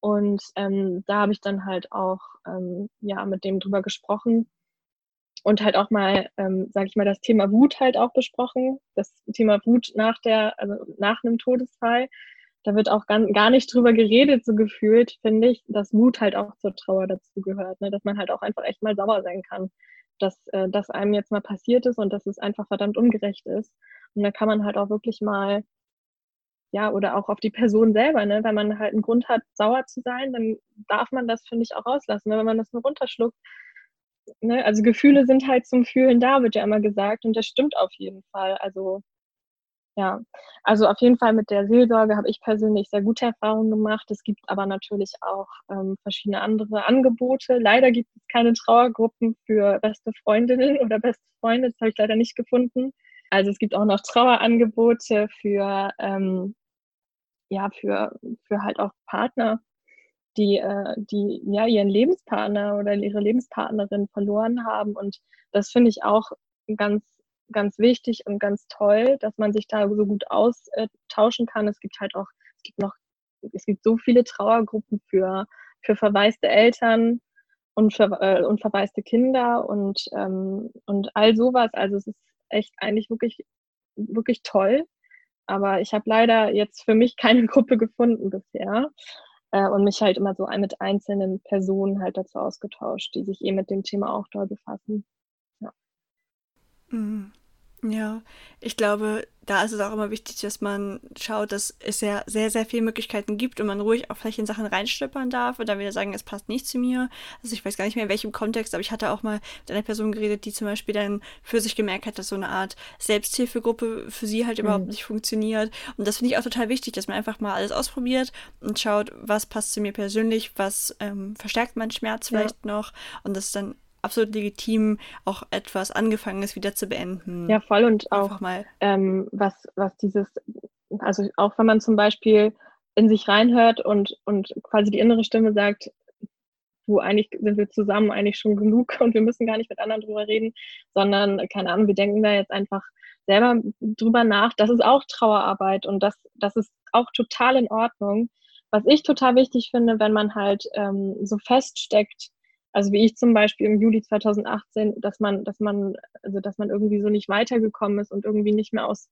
Und ähm, da habe ich dann halt auch ähm, ja mit dem drüber gesprochen und halt auch mal, ähm, sage ich mal, das Thema Wut halt auch besprochen. Das Thema Wut nach der, also nach einem Todesfall. Da wird auch gar, nicht drüber geredet, so gefühlt, finde ich, dass Wut halt auch zur Trauer dazugehört. Ne? Dass man halt auch einfach echt mal sauer sein kann, dass äh, das einem jetzt mal passiert ist und dass es einfach verdammt ungerecht ist. Und da kann man halt auch wirklich mal, ja, oder auch auf die Person selber, ne? wenn man halt einen Grund hat, sauer zu sein, dann darf man das, finde ich, auch rauslassen. Ne? Wenn man das nur runterschluckt, ne? also Gefühle sind halt zum Fühlen da, wird ja immer gesagt. Und das stimmt auf jeden Fall. Also ja, also auf jeden Fall mit der Seelsorge habe ich persönlich sehr gute Erfahrungen gemacht. Es gibt aber natürlich auch ähm, verschiedene andere Angebote. Leider gibt es keine Trauergruppen für beste Freundinnen [laughs] oder beste Freunde. Das habe ich leider nicht gefunden. Also es gibt auch noch Trauerangebote für, ähm, ja, für, für halt auch Partner, die, äh, die ja ihren Lebenspartner oder ihre Lebenspartnerin verloren haben. Und das finde ich auch ganz, ganz wichtig und ganz toll, dass man sich da so gut austauschen kann. Es gibt halt auch, es gibt noch, es gibt so viele Trauergruppen für, für verwaiste Eltern und, für, äh, und verwaiste Kinder und, ähm, und all sowas. Also es ist echt eigentlich wirklich, wirklich toll. Aber ich habe leider jetzt für mich keine [laughs] Gruppe gefunden bisher äh, und mich halt immer so mit einzelnen Personen halt dazu ausgetauscht, die sich eben mit dem Thema auch doll befassen. Ja. Mhm. Ja, ich glaube, da ist es auch immer wichtig, dass man schaut, dass es ja sehr, sehr viele Möglichkeiten gibt und man ruhig auch vielleicht in Sachen reinschnuppern darf und dann wieder sagen, es passt nicht zu mir. Also ich weiß gar nicht mehr in welchem Kontext, aber ich hatte auch mal mit einer Person geredet, die zum Beispiel dann für sich gemerkt hat, dass so eine Art Selbsthilfegruppe für sie halt mhm. überhaupt nicht funktioniert. Und das finde ich auch total wichtig, dass man einfach mal alles ausprobiert und schaut, was passt zu mir persönlich, was ähm, verstärkt meinen Schmerz vielleicht ja. noch und das dann absolut legitim, auch etwas Angefangenes wieder zu beenden. Ja, voll und auch mal. Ähm, was, was dieses, also auch wenn man zum Beispiel in sich reinhört und, und quasi die innere Stimme sagt, du, eigentlich sind wir zusammen eigentlich schon genug [laughs] und wir müssen gar nicht mit anderen drüber reden, sondern, keine Ahnung, wir denken da jetzt einfach selber drüber nach. Das ist auch Trauerarbeit und das, das ist auch total in Ordnung. Was ich total wichtig finde, wenn man halt ähm, so feststeckt also wie ich zum Beispiel im Juli 2018, dass man, dass man, also dass man irgendwie so nicht weitergekommen ist und irgendwie nicht mehr aus,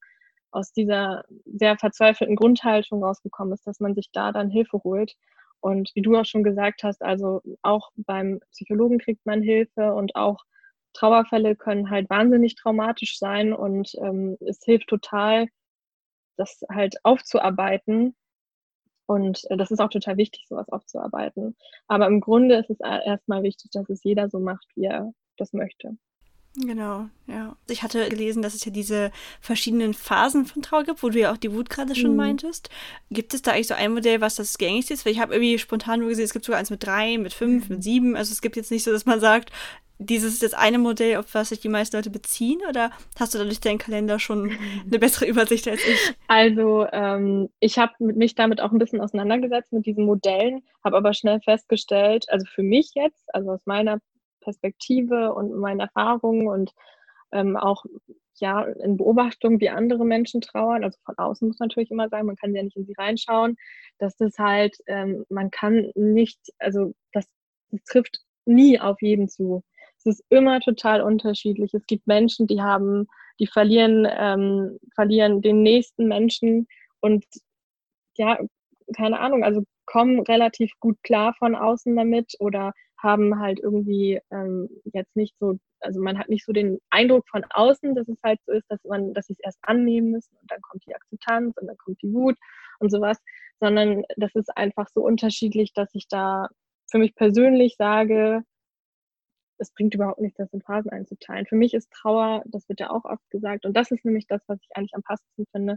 aus dieser sehr verzweifelten Grundhaltung rausgekommen ist, dass man sich da dann Hilfe holt. Und wie du auch schon gesagt hast, also auch beim Psychologen kriegt man Hilfe und auch Trauerfälle können halt wahnsinnig traumatisch sein und ähm, es hilft total, das halt aufzuarbeiten und äh, das ist auch total wichtig, sowas aufzuarbeiten. Aber im Grunde ist es erstmal wichtig, dass es jeder so macht, wie er das möchte. Genau, ja. Ich hatte gelesen, dass es ja diese verschiedenen Phasen von Trauer gibt, wo du ja auch die Wut gerade schon mhm. meintest. Gibt es da eigentlich so ein Modell, was das gängigste ist? Weil ich habe irgendwie spontan nur gesehen, es gibt sogar eins mit drei, mit fünf, mhm. mit sieben. Also es gibt jetzt nicht so, dass man sagt, dieses ist das eine Modell, auf was sich die meisten Leute beziehen? Oder hast du da durch deinen Kalender schon eine bessere Übersicht als ich? Also ähm, ich habe mich damit auch ein bisschen auseinandergesetzt mit diesen Modellen, habe aber schnell festgestellt, also für mich jetzt, also aus meiner Perspektive und meinen Erfahrungen und ähm, auch ja in Beobachtung, wie andere Menschen trauern. Also von außen muss natürlich immer sein, man kann ja nicht in sie reinschauen, dass das halt, ähm, man kann nicht, also das, das trifft nie auf jeden zu. Es ist immer total unterschiedlich. Es gibt Menschen, die haben, die verlieren, ähm, verlieren den nächsten Menschen und ja, keine Ahnung, also kommen relativ gut klar von außen damit oder haben halt irgendwie ähm, jetzt nicht so, also man hat nicht so den Eindruck von außen, dass es halt so ist, dass man, dass sie es erst annehmen müssen und dann kommt die Akzeptanz und dann kommt die Wut und sowas, sondern das ist einfach so unterschiedlich, dass ich da für mich persönlich sage, es bringt überhaupt nichts, das in Phasen einzuteilen. Für mich ist Trauer, das wird ja auch oft gesagt, und das ist nämlich das, was ich eigentlich am passendsten finde.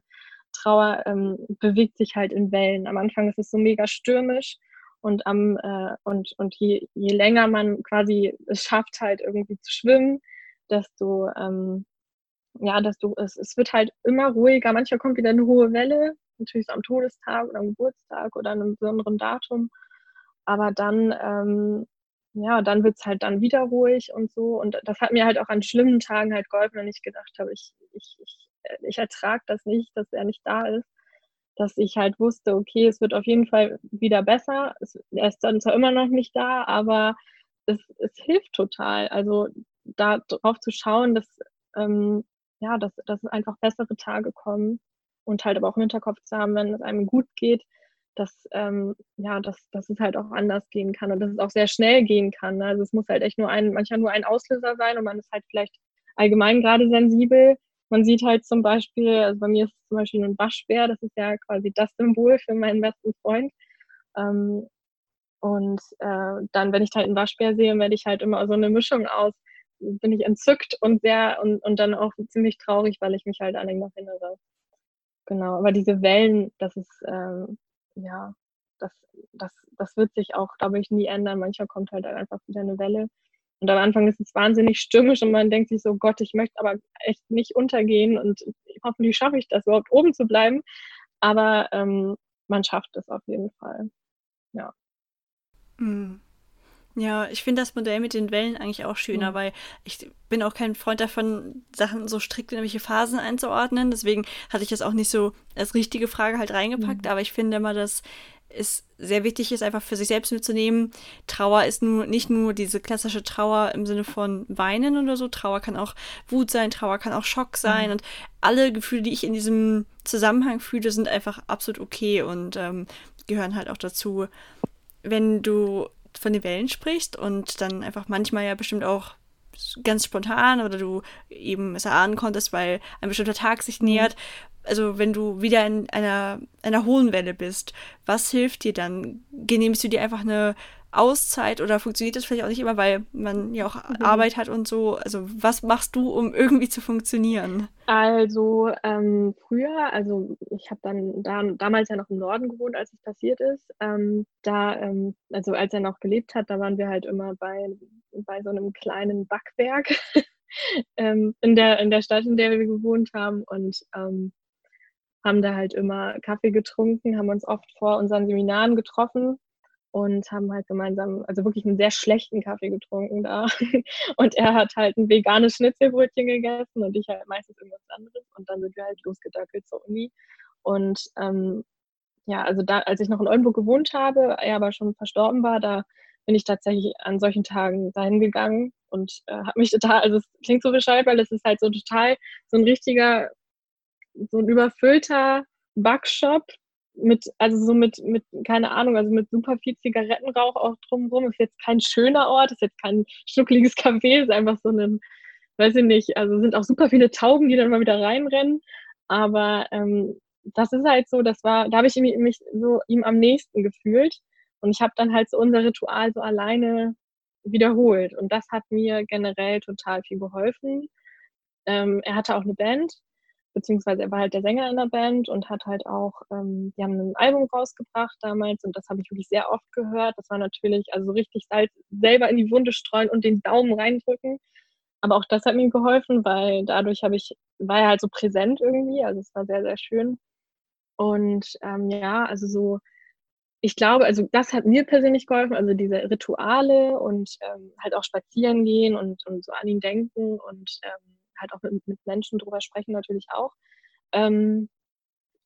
Trauer ähm, bewegt sich halt in Wellen. Am Anfang ist es so mega stürmisch und am äh, und, und je, je länger man quasi es schafft, halt irgendwie zu schwimmen, desto ähm, ja, desto es, es wird halt immer ruhiger. Manchmal kommt wieder eine hohe Welle, natürlich so am Todestag oder am Geburtstag oder an einem besonderen Datum. Aber dann ähm, ja, dann wird es halt dann wieder ruhig und so. Und das hat mir halt auch an schlimmen Tagen halt geholfen, wenn ich gedacht habe, ich, ich, ich, äh, ich ertrage das nicht, dass er nicht da ist. Dass ich halt wusste, okay, es wird auf jeden Fall wieder besser. Es, er ist dann zwar immer noch nicht da, aber es, es hilft total. Also da drauf zu schauen, dass, ähm, ja, dass, dass einfach bessere Tage kommen und halt aber auch im Hinterkopf zu haben, wenn es einem gut geht, dass, ähm, ja, dass, dass es halt auch anders gehen kann und dass es auch sehr schnell gehen kann. Ne? Also es muss halt echt nur ein, manchmal nur ein Auslöser sein und man ist halt vielleicht allgemein gerade sensibel. Man sieht halt zum Beispiel, also bei mir ist es zum Beispiel ein Waschbär, das ist ja quasi das Symbol für meinen besten Freund. Ähm, und äh, dann, wenn ich halt einen Waschbär sehe, werde ich halt immer so eine Mischung aus, bin ich entzückt und sehr und, und dann auch ziemlich traurig, weil ich mich halt an ihn erinnere. Genau, aber diese Wellen, das ist, ähm, ja, das, das, das wird sich auch, glaube ich, nie ändern. Manchmal kommt halt einfach wieder eine Welle. Und am Anfang ist es wahnsinnig stürmisch und man denkt sich so, Gott, ich möchte aber echt nicht untergehen und hoffentlich schaffe ich das überhaupt oben zu bleiben. Aber ähm, man schafft es auf jeden Fall. Ja. Mhm. Ja, ich finde das Modell mit den Wellen eigentlich auch schöner, mhm. weil ich bin auch kein Freund davon, Sachen so strikt in irgendwelche Phasen einzuordnen. Deswegen hatte ich das auch nicht so als richtige Frage halt reingepackt. Mhm. Aber ich finde immer, dass es sehr wichtig ist, einfach für sich selbst mitzunehmen. Trauer ist nur nicht nur diese klassische Trauer im Sinne von Weinen oder so. Trauer kann auch Wut sein, Trauer kann auch Schock sein. Mhm. Und alle Gefühle, die ich in diesem Zusammenhang fühle, sind einfach absolut okay und ähm, gehören halt auch dazu. Wenn du von den Wellen sprichst und dann einfach manchmal ja bestimmt auch ganz spontan oder du eben es erahnen konntest, weil ein bestimmter Tag sich mhm. nähert. Also wenn du wieder in einer, einer hohen Welle bist, was hilft dir dann? Genehmigst du dir einfach eine Auszeit oder funktioniert das vielleicht auch nicht immer, weil man ja auch mhm. Arbeit hat und so? Also was machst du, um irgendwie zu funktionieren? Also ähm, früher, also ich habe dann da, damals ja noch im Norden gewohnt, als es passiert ist. Ähm, da, ähm, also als er noch gelebt hat, da waren wir halt immer bei, bei so einem kleinen Backwerk [laughs] ähm, in, der, in der Stadt, in der wir gewohnt haben und ähm, haben da halt immer Kaffee getrunken, haben uns oft vor unseren Seminaren getroffen und haben halt gemeinsam, also wirklich einen sehr schlechten Kaffee getrunken da. [laughs] Und er hat halt ein veganes Schnitzelbrötchen gegessen und ich halt meistens irgendwas anderes. Und dann sind wir halt losgedackelt zur Uni. Und ähm, ja, also da, als ich noch in Oldenburg gewohnt habe, er aber schon verstorben war, da bin ich tatsächlich an solchen Tagen dahin gegangen und äh, habe mich total, also es klingt so bescheuert, weil es ist halt so total so ein richtiger, so ein überfüllter Backshop mit, also so mit, mit, keine Ahnung, also mit super viel Zigarettenrauch auch drumherum. Ist jetzt kein schöner Ort, ist jetzt kein schnuckliges Café, ist einfach so ein, weiß ich nicht, also sind auch super viele Tauben, die dann mal wieder reinrennen. Aber ähm, das ist halt so, das war, da habe ich mich so ihm am nächsten gefühlt. Und ich habe dann halt so unser Ritual so alleine wiederholt. Und das hat mir generell total viel geholfen. Ähm, er hatte auch eine Band, beziehungsweise er war halt der Sänger in der Band und hat halt auch, ähm, die haben ein Album rausgebracht damals und das habe ich wirklich sehr oft gehört. Das war natürlich also richtig Salz selber in die Wunde streuen und den Daumen reindrücken. Aber auch das hat mir geholfen, weil dadurch habe ich, war er halt so präsent irgendwie. Also es war sehr, sehr schön. Und ähm, ja, also so, ich glaube, also das hat mir persönlich geholfen, also diese Rituale und ähm, halt auch spazieren gehen und, und so an ihn denken und ähm, halt auch mit, mit, Menschen drüber sprechen natürlich auch. Ähm,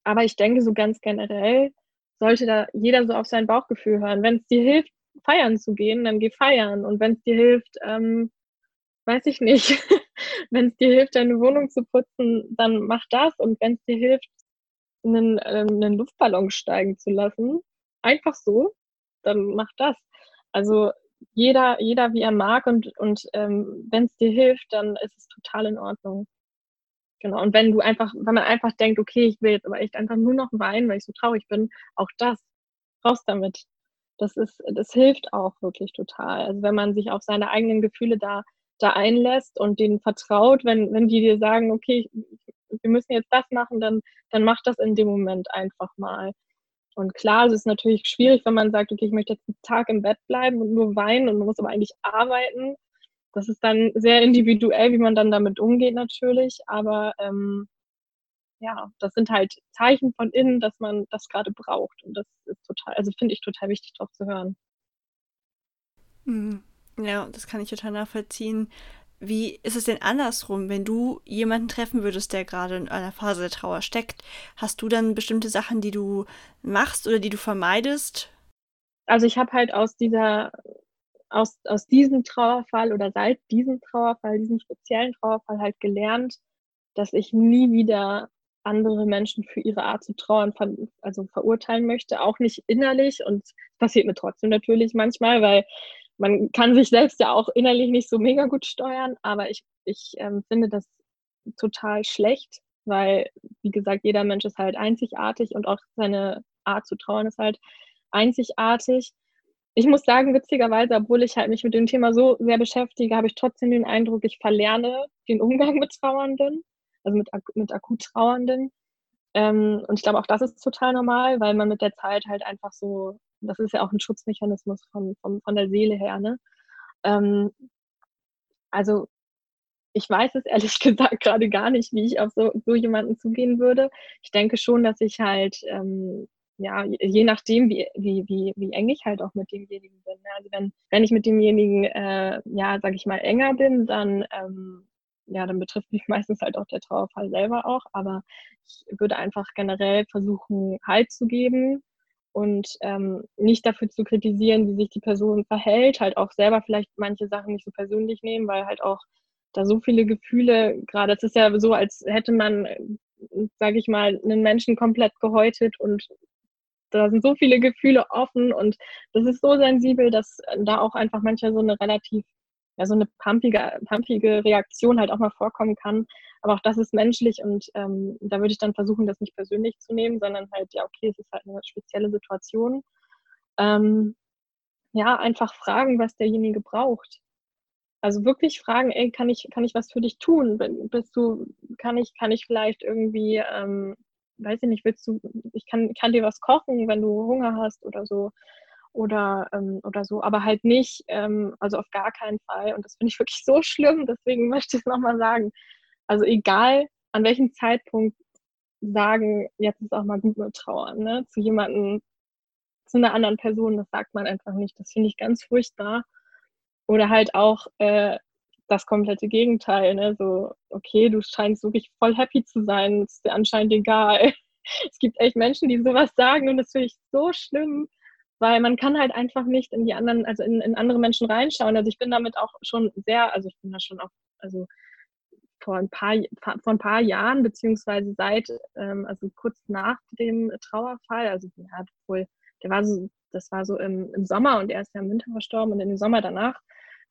aber ich denke so ganz generell sollte da jeder so auf sein Bauchgefühl hören. Wenn es dir hilft, feiern zu gehen, dann geh feiern. Und wenn es dir hilft, ähm, weiß ich nicht, [laughs] wenn es dir hilft, deine Wohnung zu putzen, dann mach das. Und wenn es dir hilft, einen, ähm, einen Luftballon steigen zu lassen, einfach so, dann mach das. Also jeder, jeder wie er mag und, und ähm, wenn es dir hilft, dann ist es total in Ordnung. Genau. Und wenn du einfach, wenn man einfach denkt, okay, ich will jetzt aber echt einfach nur noch weinen, weil ich so traurig bin, auch das, raus damit. Das ist, das hilft auch wirklich total. Also wenn man sich auf seine eigenen Gefühle da, da einlässt und denen vertraut, wenn, wenn die dir sagen, okay, wir müssen jetzt das machen, dann, dann mach das in dem Moment einfach mal. Und klar, es ist natürlich schwierig, wenn man sagt, okay, ich möchte jetzt einen Tag im Bett bleiben und nur weinen und muss aber eigentlich arbeiten. Das ist dann sehr individuell, wie man dann damit umgeht natürlich. Aber ähm, ja, das sind halt Zeichen von innen, dass man das gerade braucht. Und das ist total, also finde ich total wichtig, drauf zu hören. Mhm. Ja, das kann ich total nachvollziehen. Wie ist es denn andersrum, wenn du jemanden treffen würdest, der gerade in einer Phase der Trauer steckt? Hast du dann bestimmte Sachen, die du machst oder die du vermeidest? Also ich habe halt aus dieser, aus, aus diesem Trauerfall oder seit diesem Trauerfall, diesem speziellen Trauerfall halt gelernt, dass ich nie wieder andere Menschen für ihre Art zu trauern ver also verurteilen möchte, auch nicht innerlich und passiert mir trotzdem natürlich manchmal, weil man kann sich selbst ja auch innerlich nicht so mega gut steuern, aber ich, ich ähm, finde das total schlecht, weil, wie gesagt, jeder Mensch ist halt einzigartig und auch seine Art zu trauern ist halt einzigartig. Ich muss sagen, witzigerweise, obwohl ich halt mich mit dem Thema so sehr beschäftige, habe ich trotzdem den Eindruck, ich verlerne den Umgang mit Trauernden, also mit, mit akut Trauernden. Ähm, und ich glaube, auch das ist total normal, weil man mit der Zeit halt einfach so das ist ja auch ein Schutzmechanismus von, von, von der Seele her. Ne? Ähm, also ich weiß es [laughs] ehrlich gesagt gerade gar nicht, wie ich auf so, so jemanden zugehen würde. Ich denke schon, dass ich halt, ähm, ja, je nachdem, wie, wie, wie, wie eng ich halt auch mit demjenigen bin. Ne? Also wenn, wenn ich mit demjenigen, äh, ja, sag ich mal, enger bin, dann, ähm, ja, dann betrifft mich [laughs] meistens halt auch der Trauerfall selber auch. Aber ich würde einfach generell versuchen, Halt zu geben und ähm, nicht dafür zu kritisieren, wie sich die Person verhält, halt auch selber vielleicht manche Sachen nicht so persönlich nehmen, weil halt auch da so viele Gefühle, gerade es ist ja so, als hätte man, sage ich mal, einen Menschen komplett gehäutet und da sind so viele Gefühle offen und das ist so sensibel, dass da auch einfach manchmal so eine relativ ja, so eine pumpige, pumpige Reaktion halt auch mal vorkommen kann. Aber auch das ist menschlich und ähm, da würde ich dann versuchen, das nicht persönlich zu nehmen, sondern halt, ja, okay, es ist halt eine spezielle Situation. Ähm, ja, einfach fragen, was derjenige braucht. Also wirklich fragen, ey, kann ich, kann ich was für dich tun? Bist du, kann ich, kann ich vielleicht irgendwie, ähm, weiß ich nicht, willst du, ich kann, kann dir was kochen, wenn du Hunger hast oder so oder, ähm, oder so, aber halt nicht, ähm, also auf gar keinen Fall. Und das finde ich wirklich so schlimm, deswegen [laughs] möchte ich es nochmal sagen. Also egal, an welchem Zeitpunkt sagen, jetzt ist auch mal gut mit Trauern, ne? Zu jemandem, zu einer anderen Person, das sagt man einfach nicht. Das finde ich ganz furchtbar. Oder halt auch äh, das komplette Gegenteil, ne? So, okay, du scheinst wirklich voll happy zu sein, ist dir anscheinend egal. [laughs] es gibt echt Menschen, die sowas sagen und das finde ich so schlimm weil man kann halt einfach nicht in die anderen, also in, in andere Menschen reinschauen. Also ich bin damit auch schon sehr, also ich bin da schon auch, also vor ein paar, vor ein paar Jahren, beziehungsweise seit, ähm, also kurz nach dem Trauerfall, also ja, wohl, der war so, das war so im, im Sommer und er ist ja im Winter verstorben und in dem Sommer danach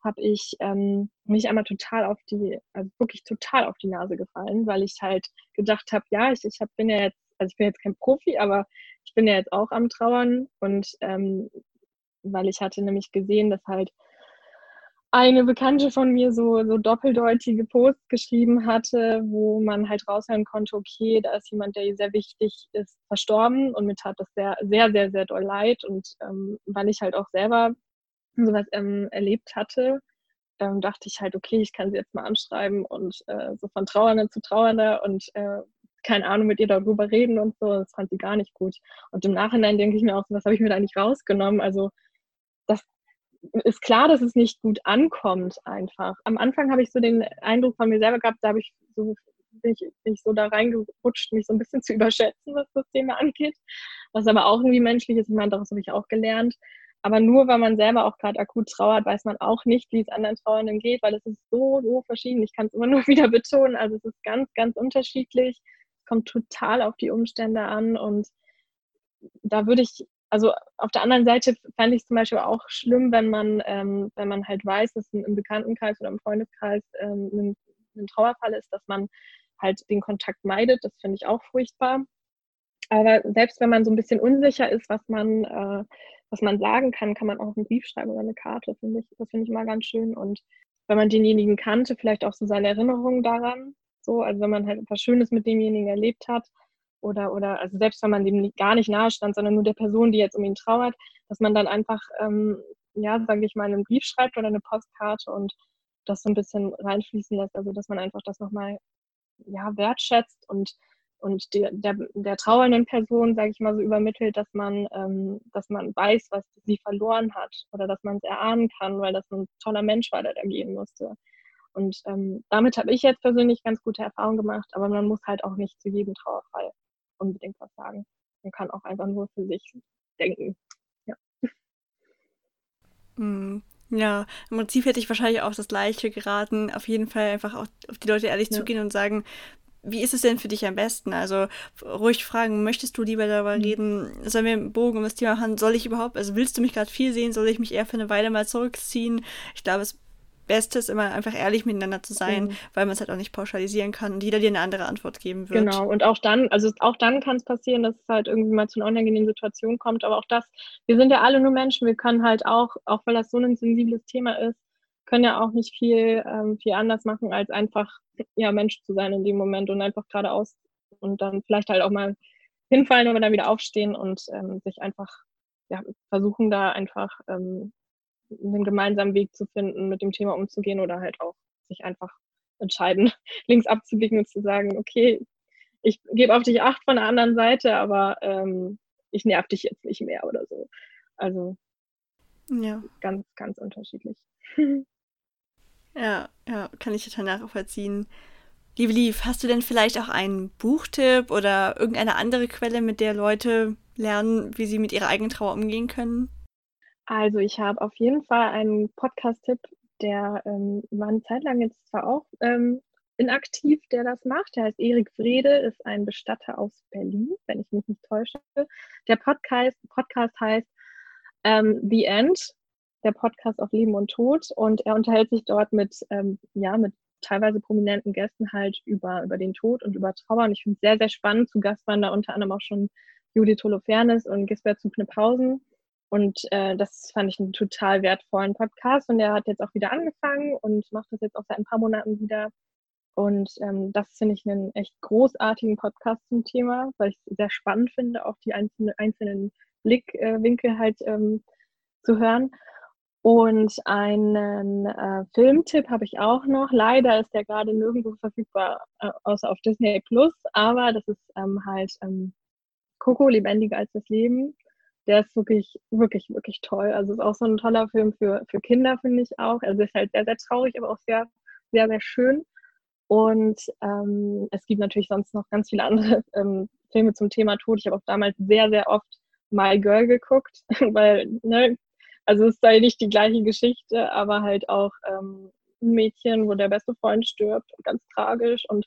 habe ich ähm, mich einmal total auf die, also wirklich total auf die Nase gefallen, weil ich halt gedacht habe, ja, ich, ich hab, bin ja jetzt, also ich bin jetzt kein Profi, aber ich bin ja jetzt auch am Trauern und ähm, weil ich hatte nämlich gesehen, dass halt eine Bekannte von mir so, so doppeldeutige Posts geschrieben hatte, wo man halt raushören konnte, okay, da ist jemand, der sehr wichtig ist, verstorben und mir tat das sehr, sehr, sehr, sehr doll leid. Und ähm, weil ich halt auch selber sowas ähm, erlebt hatte, ähm, dachte ich halt, okay, ich kann sie jetzt mal anschreiben und äh, so von Trauernder zu Trauernder und äh, keine Ahnung, mit ihr darüber reden und so. Das fand sie gar nicht gut. Und im Nachhinein denke ich mir auch, was habe ich mir da nicht rausgenommen? Also ist klar, dass es nicht gut ankommt einfach. Am Anfang habe ich so den Eindruck von mir selber gehabt, da habe ich so bin ich, so da reingerutscht, mich so ein bisschen [laughs] zu überschätzen, was das Thema angeht. Was aber auch irgendwie menschlich ist. Ich meine, daraus habe ich auch gelernt. Aber nur weil man selber auch gerade akut trauert, weiß man auch nicht, wie es anderen Trauernden geht, weil es ist so, so verschieden. Ich kann es immer [laughs] nur wieder betonen. Also es ist ganz, ganz unterschiedlich. Es kommt total auf die Umstände an. Und da würde ich, also auf der anderen Seite fände ich es zum Beispiel auch schlimm, wenn man, ähm, wenn man halt weiß, dass im Bekanntenkreis oder im Freundeskreis ähm, ein, ein Trauerfall ist, dass man halt den Kontakt meidet. Das finde ich auch furchtbar. Aber selbst wenn man so ein bisschen unsicher ist, was man äh, was man sagen kann, kann man auch einen Brief schreiben oder eine Karte, finde ich. Das finde ich mal ganz schön. Und wenn man denjenigen kannte, vielleicht auch so seine Erinnerungen daran. So, also wenn man halt etwas Schönes mit demjenigen erlebt hat, oder, oder also selbst wenn man dem gar nicht nahe stand, sondern nur der Person, die jetzt um ihn trauert, dass man dann einfach, ähm, ja, sage ich mal, einen Brief schreibt oder eine Postkarte und das so ein bisschen reinfließen lässt. Also dass man einfach das nochmal ja, wertschätzt und und der, der, der trauernden Person, sage ich mal so, übermittelt, dass man, ähm, dass man weiß, was sie verloren hat oder dass man es erahnen kann, weil das ein toller Mensch war, der da gehen musste. Und ähm, damit habe ich jetzt persönlich ganz gute Erfahrungen gemacht, aber man muss halt auch nicht zu jedem Trauerfall unbedingt was sagen. Man kann auch einfach nur für sich denken. Ja. Hm. Ja, im Prinzip hätte ich wahrscheinlich auch das Gleiche geraten. Auf jeden Fall einfach auch auf die Leute ehrlich ja. zugehen und sagen, wie ist es denn für dich am besten? Also ruhig fragen, möchtest du lieber darüber mhm. reden? Sollen wir einen Bogen um das Thema machen? Soll ich überhaupt, also willst du mich gerade viel sehen? Soll ich mich eher für eine Weile mal zurückziehen? Ich glaube, das Beste ist immer einfach ehrlich miteinander zu sein, mhm. weil man es halt auch nicht pauschalisieren kann und jeder dir eine andere Antwort geben wird. Genau, und auch dann, also auch dann kann es passieren, dass es halt irgendwie mal zu einer unangenehmen Situation kommt, aber auch das, wir sind ja alle nur Menschen, wir können halt auch, auch weil das so ein sensibles Thema ist, können ja auch nicht viel, ähm, viel anders machen, als einfach ja, Mensch zu sein in dem Moment und einfach geradeaus und dann vielleicht halt auch mal hinfallen, aber dann wieder aufstehen und ähm, sich einfach ja, versuchen, da einfach ähm, einen gemeinsamen Weg zu finden, mit dem Thema umzugehen oder halt auch sich einfach entscheiden, [laughs] links abzubiegen und zu sagen, okay, ich gebe auf dich acht von der anderen Seite, aber ähm, ich nerv dich jetzt nicht mehr oder so. Also ja. ganz, ganz unterschiedlich. [laughs] Ja, ja, kann ich total nachvollziehen. Liebe Liv, hast du denn vielleicht auch einen Buchtipp oder irgendeine andere Quelle, mit der Leute lernen, wie sie mit ihrer eigenen Trauer umgehen können? Also ich habe auf jeden Fall einen Podcast-Tipp, der ähm, war eine Zeit lang jetzt zwar auch ähm, inaktiv, der das macht. Der heißt Erik Frede, ist ein Bestatter aus Berlin, wenn ich mich nicht täusche. Der Podcast, Podcast heißt ähm, The End der Podcast auf Leben und Tod und er unterhält sich dort mit, ähm, ja, mit teilweise prominenten Gästen halt über, über den Tod und über Trauer und ich finde es sehr, sehr spannend. Zu Gast waren da unter anderem auch schon Judith Holofernes und Gisbert zu Knipphausen und äh, das fand ich einen total wertvollen Podcast und er hat jetzt auch wieder angefangen und macht das jetzt auch seit ein paar Monaten wieder und ähm, das finde ich einen echt großartigen Podcast zum Thema, weil ich es sehr spannend finde, auch die einzelne, einzelnen Blickwinkel halt ähm, zu hören. Und einen äh, Filmtipp habe ich auch noch. Leider ist der gerade nirgendwo verfügbar, äh, außer auf Disney Plus. Aber das ist ähm, halt ähm, Coco, lebendiger als das Leben. Der ist wirklich, wirklich, wirklich toll. Also ist auch so ein toller Film für, für Kinder, finde ich auch. Also ist halt sehr, sehr traurig, aber auch sehr, sehr, sehr schön. Und ähm, es gibt natürlich sonst noch ganz viele andere [laughs] ähm, Filme zum Thema Tod. Ich habe auch damals sehr, sehr oft My Girl geguckt, [laughs] weil ne, also es sei nicht die gleiche Geschichte, aber halt auch ähm, ein Mädchen, wo der beste Freund stirbt, ganz tragisch. Und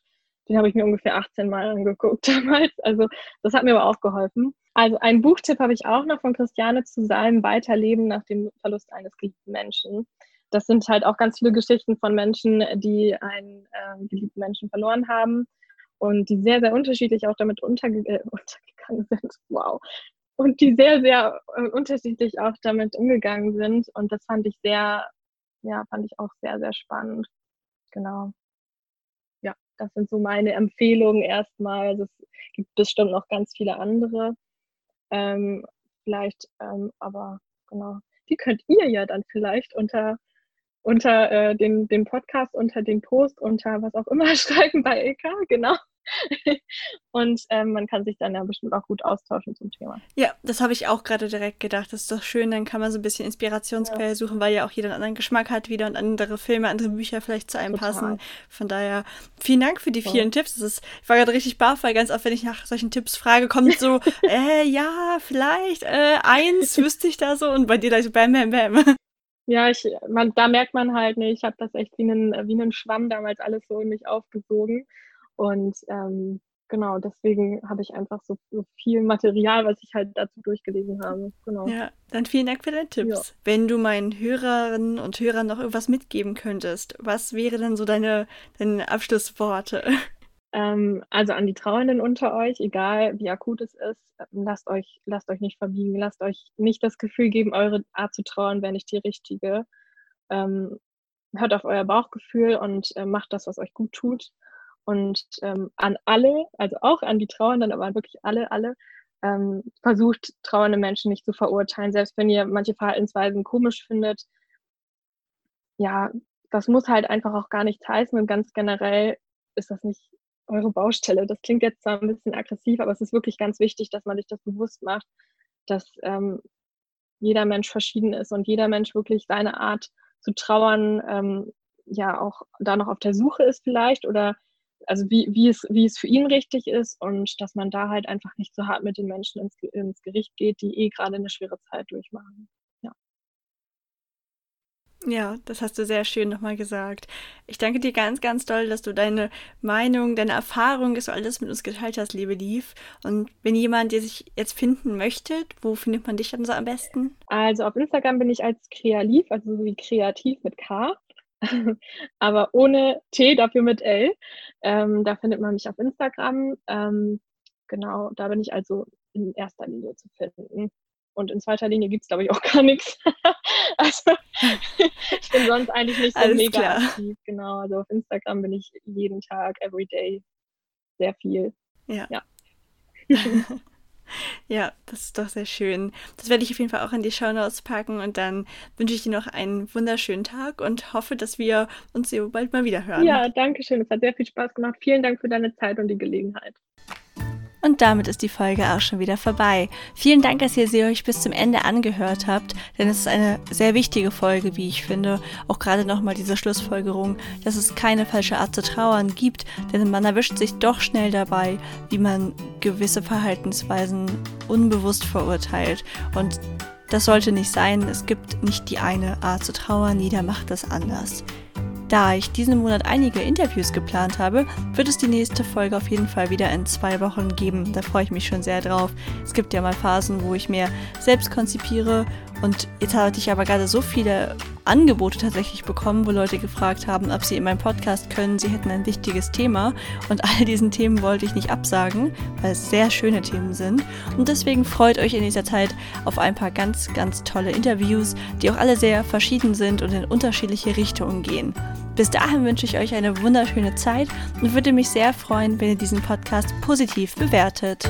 den habe ich mir ungefähr 18 Mal angeguckt [laughs] damals. Also das hat mir aber auch geholfen. Also ein Buchtipp habe ich auch noch von Christiane zu seinem Weiterleben nach dem Verlust eines geliebten Menschen. Das sind halt auch ganz viele Geschichten von Menschen, die einen äh, geliebten Menschen verloren haben und die sehr, sehr unterschiedlich auch damit unterge äh, [laughs] untergegangen sind. Wow und die sehr, sehr äh, unterschiedlich auch damit umgegangen sind. Und das fand ich sehr, ja, fand ich auch sehr, sehr spannend. Genau. Ja, das sind so meine Empfehlungen erstmal. Es gibt bestimmt noch ganz viele andere. Ähm, vielleicht, ähm, aber genau, die könnt ihr ja dann vielleicht unter unter äh, den, den Podcast, unter den Post, unter was auch immer [laughs] schreiben bei EK, genau. [laughs] und ähm, man kann sich dann ja bestimmt auch gut austauschen zum Thema. Ja, das habe ich auch gerade direkt gedacht. Das ist doch schön, dann kann man so ein bisschen Inspirationsquelle ja. suchen, weil ja auch jeder einen anderen Geschmack hat wieder und andere Filme, andere Bücher vielleicht zu einem Total. passen. Von daher vielen Dank für die vielen ja. Tipps. Das ist, ich war gerade richtig baff, weil ganz oft, wenn ich nach solchen Tipps frage, kommt so, [laughs] äh, ja, vielleicht, äh, eins wüsste ich da so und bei dir gleich so bam, bam, bam. Ja, ich, man, da merkt man halt, ne, ich habe das echt wie einen, wie einen Schwamm damals alles so in mich aufgesogen. Und ähm, genau, deswegen habe ich einfach so, so, viel Material, was ich halt dazu durchgelesen habe. Genau. Ja, dann vielen Dank für deine Tipps. Ja. Wenn du meinen Hörerinnen und Hörern noch irgendwas mitgeben könntest, was wäre denn so deine, deine Abschlussworte? [laughs] Ähm, also an die Trauernden unter euch, egal wie akut es ist, lasst euch, lasst euch nicht verbiegen, lasst euch nicht das Gefühl geben, eure Art zu trauern wäre nicht die richtige. Ähm, hört auf euer Bauchgefühl und äh, macht das, was euch gut tut. Und ähm, an alle, also auch an die Trauernden, aber wirklich alle, alle, ähm, versucht trauernde Menschen nicht zu verurteilen, selbst wenn ihr manche Verhaltensweisen komisch findet. Ja, das muss halt einfach auch gar nichts heißen und ganz generell ist das nicht eure Baustelle. Das klingt jetzt zwar ein bisschen aggressiv, aber es ist wirklich ganz wichtig, dass man sich das bewusst macht, dass ähm, jeder Mensch verschieden ist und jeder Mensch wirklich seine Art zu trauern ähm, ja auch da noch auf der Suche ist vielleicht oder also wie, wie, es, wie es für ihn richtig ist und dass man da halt einfach nicht so hart mit den Menschen ins, ins Gericht geht, die eh gerade eine schwere Zeit durchmachen. Ja, das hast du sehr schön nochmal gesagt. Ich danke dir ganz, ganz doll, dass du deine Meinung, deine Erfahrung, dass du alles mit uns geteilt hast, liebe Lief. Und wenn jemand dir sich jetzt finden möchte, wo findet man dich dann so am besten? Also auf Instagram bin ich als Kreativ, also so wie kreativ mit K, [laughs] aber ohne T, dafür mit L. Ähm, da findet man mich auf Instagram. Ähm, genau, da bin ich also in erster Linie zu finden. Und in zweiter Linie gibt es, glaube ich, auch [laughs] gar nichts. also ich bin sonst eigentlich nicht so Alles mega klar. aktiv. Genau, also auf Instagram bin ich jeden Tag, every day, sehr viel. Ja. Ja. [laughs] ja, das ist doch sehr schön. Das werde ich auf jeden Fall auch in die Show Notes packen und dann wünsche ich dir noch einen wunderschönen Tag und hoffe, dass wir uns so bald mal wieder hören. Ja, danke schön. Es hat sehr viel Spaß gemacht. Vielen Dank für deine Zeit und die Gelegenheit. Und damit ist die Folge auch schon wieder vorbei. Vielen Dank, dass ihr sie euch bis zum Ende angehört habt, denn es ist eine sehr wichtige Folge, wie ich finde. Auch gerade nochmal diese Schlussfolgerung, dass es keine falsche Art zu trauern gibt, denn man erwischt sich doch schnell dabei, wie man gewisse Verhaltensweisen unbewusst verurteilt. Und das sollte nicht sein. Es gibt nicht die eine Art zu trauern, jeder macht das anders. Da ich diesen Monat einige Interviews geplant habe, wird es die nächste Folge auf jeden Fall wieder in zwei Wochen geben. Da freue ich mich schon sehr drauf. Es gibt ja mal Phasen, wo ich mehr selbst konzipiere und jetzt hatte ich aber gerade so viele Angebote tatsächlich bekommen, wo Leute gefragt haben, ob sie in meinem Podcast können. Sie hätten ein wichtiges Thema und [laughs] all diesen Themen wollte ich nicht absagen, weil es sehr schöne Themen sind. Und deswegen freut euch in dieser Zeit auf ein paar ganz, ganz tolle Interviews, die auch alle sehr verschieden sind und in unterschiedliche Richtungen gehen. Bis dahin wünsche ich euch eine wunderschöne Zeit und würde mich sehr freuen, wenn ihr diesen Podcast positiv bewertet.